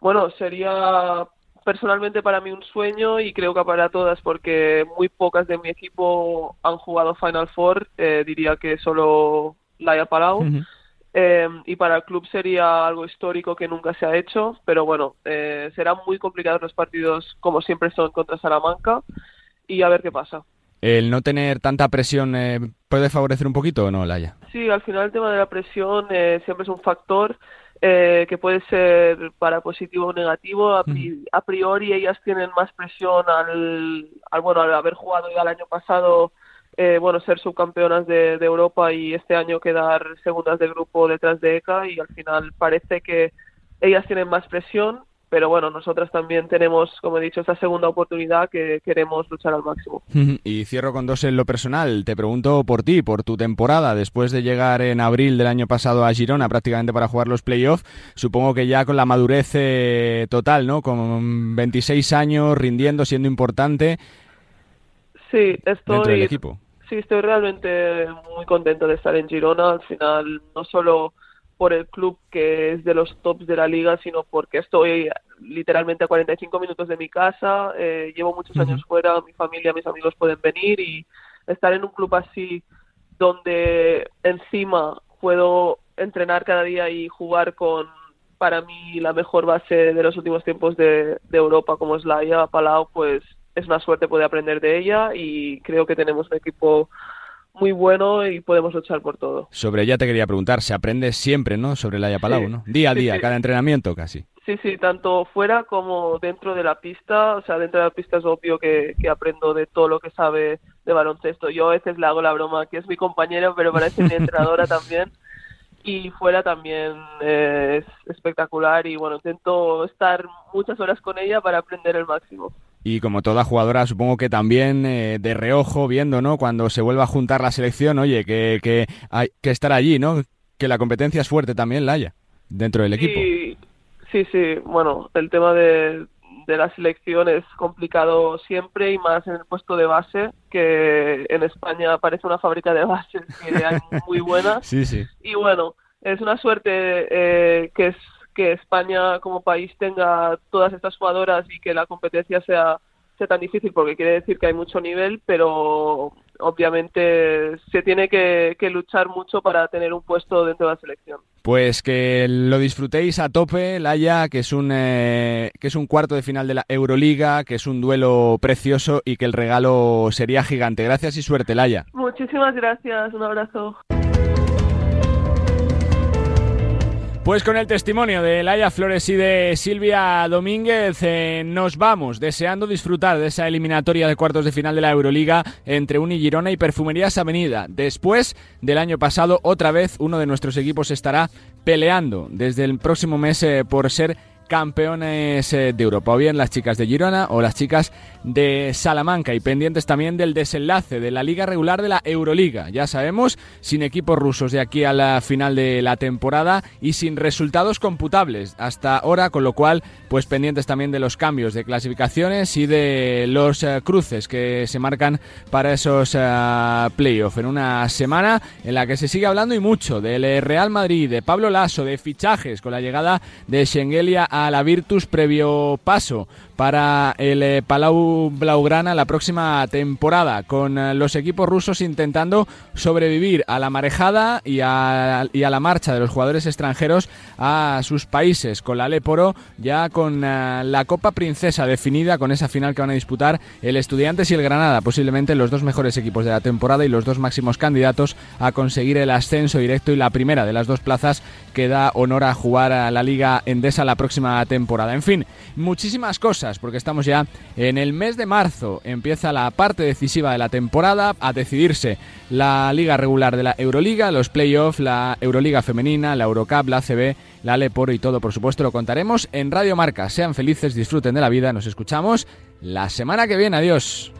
Bueno, sería personalmente para mí un sueño y creo que para todas porque muy pocas de mi equipo han jugado Final Four, eh, diría que solo Laia Palau. Uh -huh. eh, y para el club sería algo histórico que nunca se ha hecho, pero bueno, eh, serán muy complicados los partidos como siempre son contra Salamanca y a ver qué pasa. ¿El no tener tanta presión eh, puede favorecer un poquito o no, Laia? Sí, al final el tema de la presión eh, siempre es un factor eh, que puede ser para positivo o negativo. A, pri a, priori ellas tienen más presión al, al, bueno, al haber jugado ya el año pasado, eh, bueno, ser subcampeonas de, de, Europa y este año quedar segundas de grupo detrás de ECA y al final parece que ellas tienen más presión pero bueno, nosotras también tenemos, como he dicho, esta segunda oportunidad que queremos luchar al máximo. Y cierro con dos en lo personal. Te pregunto por ti, por tu temporada, después de llegar en abril del año pasado a Girona prácticamente para jugar los playoffs, supongo que ya con la madurez eh, total, ¿no? Con 26 años, rindiendo, siendo importante. Sí, estoy... Dentro del equipo. Sí, estoy realmente muy contento de estar en Girona. Al final, no solo por el club que es de los tops de la liga, sino porque estoy literalmente a 45 minutos de mi casa, eh, llevo muchos uh -huh. años fuera, mi familia, mis amigos pueden venir y estar en un club así donde encima puedo entrenar cada día y jugar con, para mí, la mejor base de los últimos tiempos de, de Europa, como es Laia Palau, pues es una suerte poder aprender de ella y creo que tenemos un equipo muy bueno y podemos luchar por todo. Sobre ella te quería preguntar, se aprende siempre, ¿no? Sobre Laia Palau, ¿no? Día a día, cada entrenamiento casi. Sí, sí, tanto fuera como dentro de la pista. O sea, dentro de la pista es obvio que, que aprendo de todo lo que sabe de baloncesto. Yo a veces le hago la broma que es mi compañera, pero parece mi entrenadora también. Y fuera también eh, es espectacular y bueno, intento estar muchas horas con ella para aprender el máximo. Y como toda jugadora, supongo que también eh, de reojo, viendo, ¿no? Cuando se vuelva a juntar la selección, oye, que, que hay que estar allí, ¿no? Que la competencia es fuerte también, la haya, dentro del equipo. Sí, sí. Bueno, el tema de, de la selección es complicado siempre y más en el puesto de base, que en España parece una fábrica de bases que hay muy buenas. Sí, sí. Y bueno, es una suerte eh, que es que España como país tenga todas estas jugadoras y que la competencia sea, sea tan difícil, porque quiere decir que hay mucho nivel, pero obviamente se tiene que, que luchar mucho para tener un puesto dentro de la selección. Pues que lo disfrutéis a tope, Laia, que es un eh, que es un cuarto de final de la Euroliga, que es un duelo precioso y que el regalo sería gigante. Gracias y suerte, Laia. Muchísimas gracias, un abrazo. Pues con el testimonio de Laia Flores y de Silvia Domínguez eh, nos vamos deseando disfrutar de esa eliminatoria de cuartos de final de la Euroliga entre Uni Girona y Perfumerías Avenida. Después del año pasado, otra vez uno de nuestros equipos estará peleando desde el próximo mes eh, por ser campeones eh, de Europa, o bien las chicas de Girona o las chicas de Salamanca. Y pendientes también del desenlace de la liga regular de la Euroliga. Ya sabemos, sin equipos rusos de aquí a la final de la temporada y sin resultados computables hasta ahora, con lo cual, pues pendientes también de los cambios de clasificaciones y de los uh, cruces que se marcan para esos uh, playoffs en una semana en la que se sigue hablando y mucho del Real Madrid, de Pablo Lasso, de fichajes con la llegada de Schengelia a a la Virtus previo paso para el eh, Palau Blaugrana la próxima temporada, con eh, los equipos rusos intentando sobrevivir a la marejada y a, la marcha de los jugadores extranjeros a sus países, con la Leporo ya con eh, la Copa Princesa definida, con esa final que van a disputar el Estudiantes y el Granada, posiblemente los dos mejores equipos de la temporada y los dos máximos candidatos a conseguir el ascenso directo y la primera de las dos plazas que da honor a jugar a la Liga Endesa la próxima temporada. En fin, muchísimas cosas porque estamos ya en el mes de marzo. Empieza la parte decisiva de la temporada a decidirse la liga regular de la Euroliga, los playoffs, la Euroliga femenina, la Eurocup, la ACB, la Leporo y todo, por supuesto, lo contaremos en Radio Marca. Sean felices, disfruten de la vida, nos escuchamos la semana que viene. Adiós.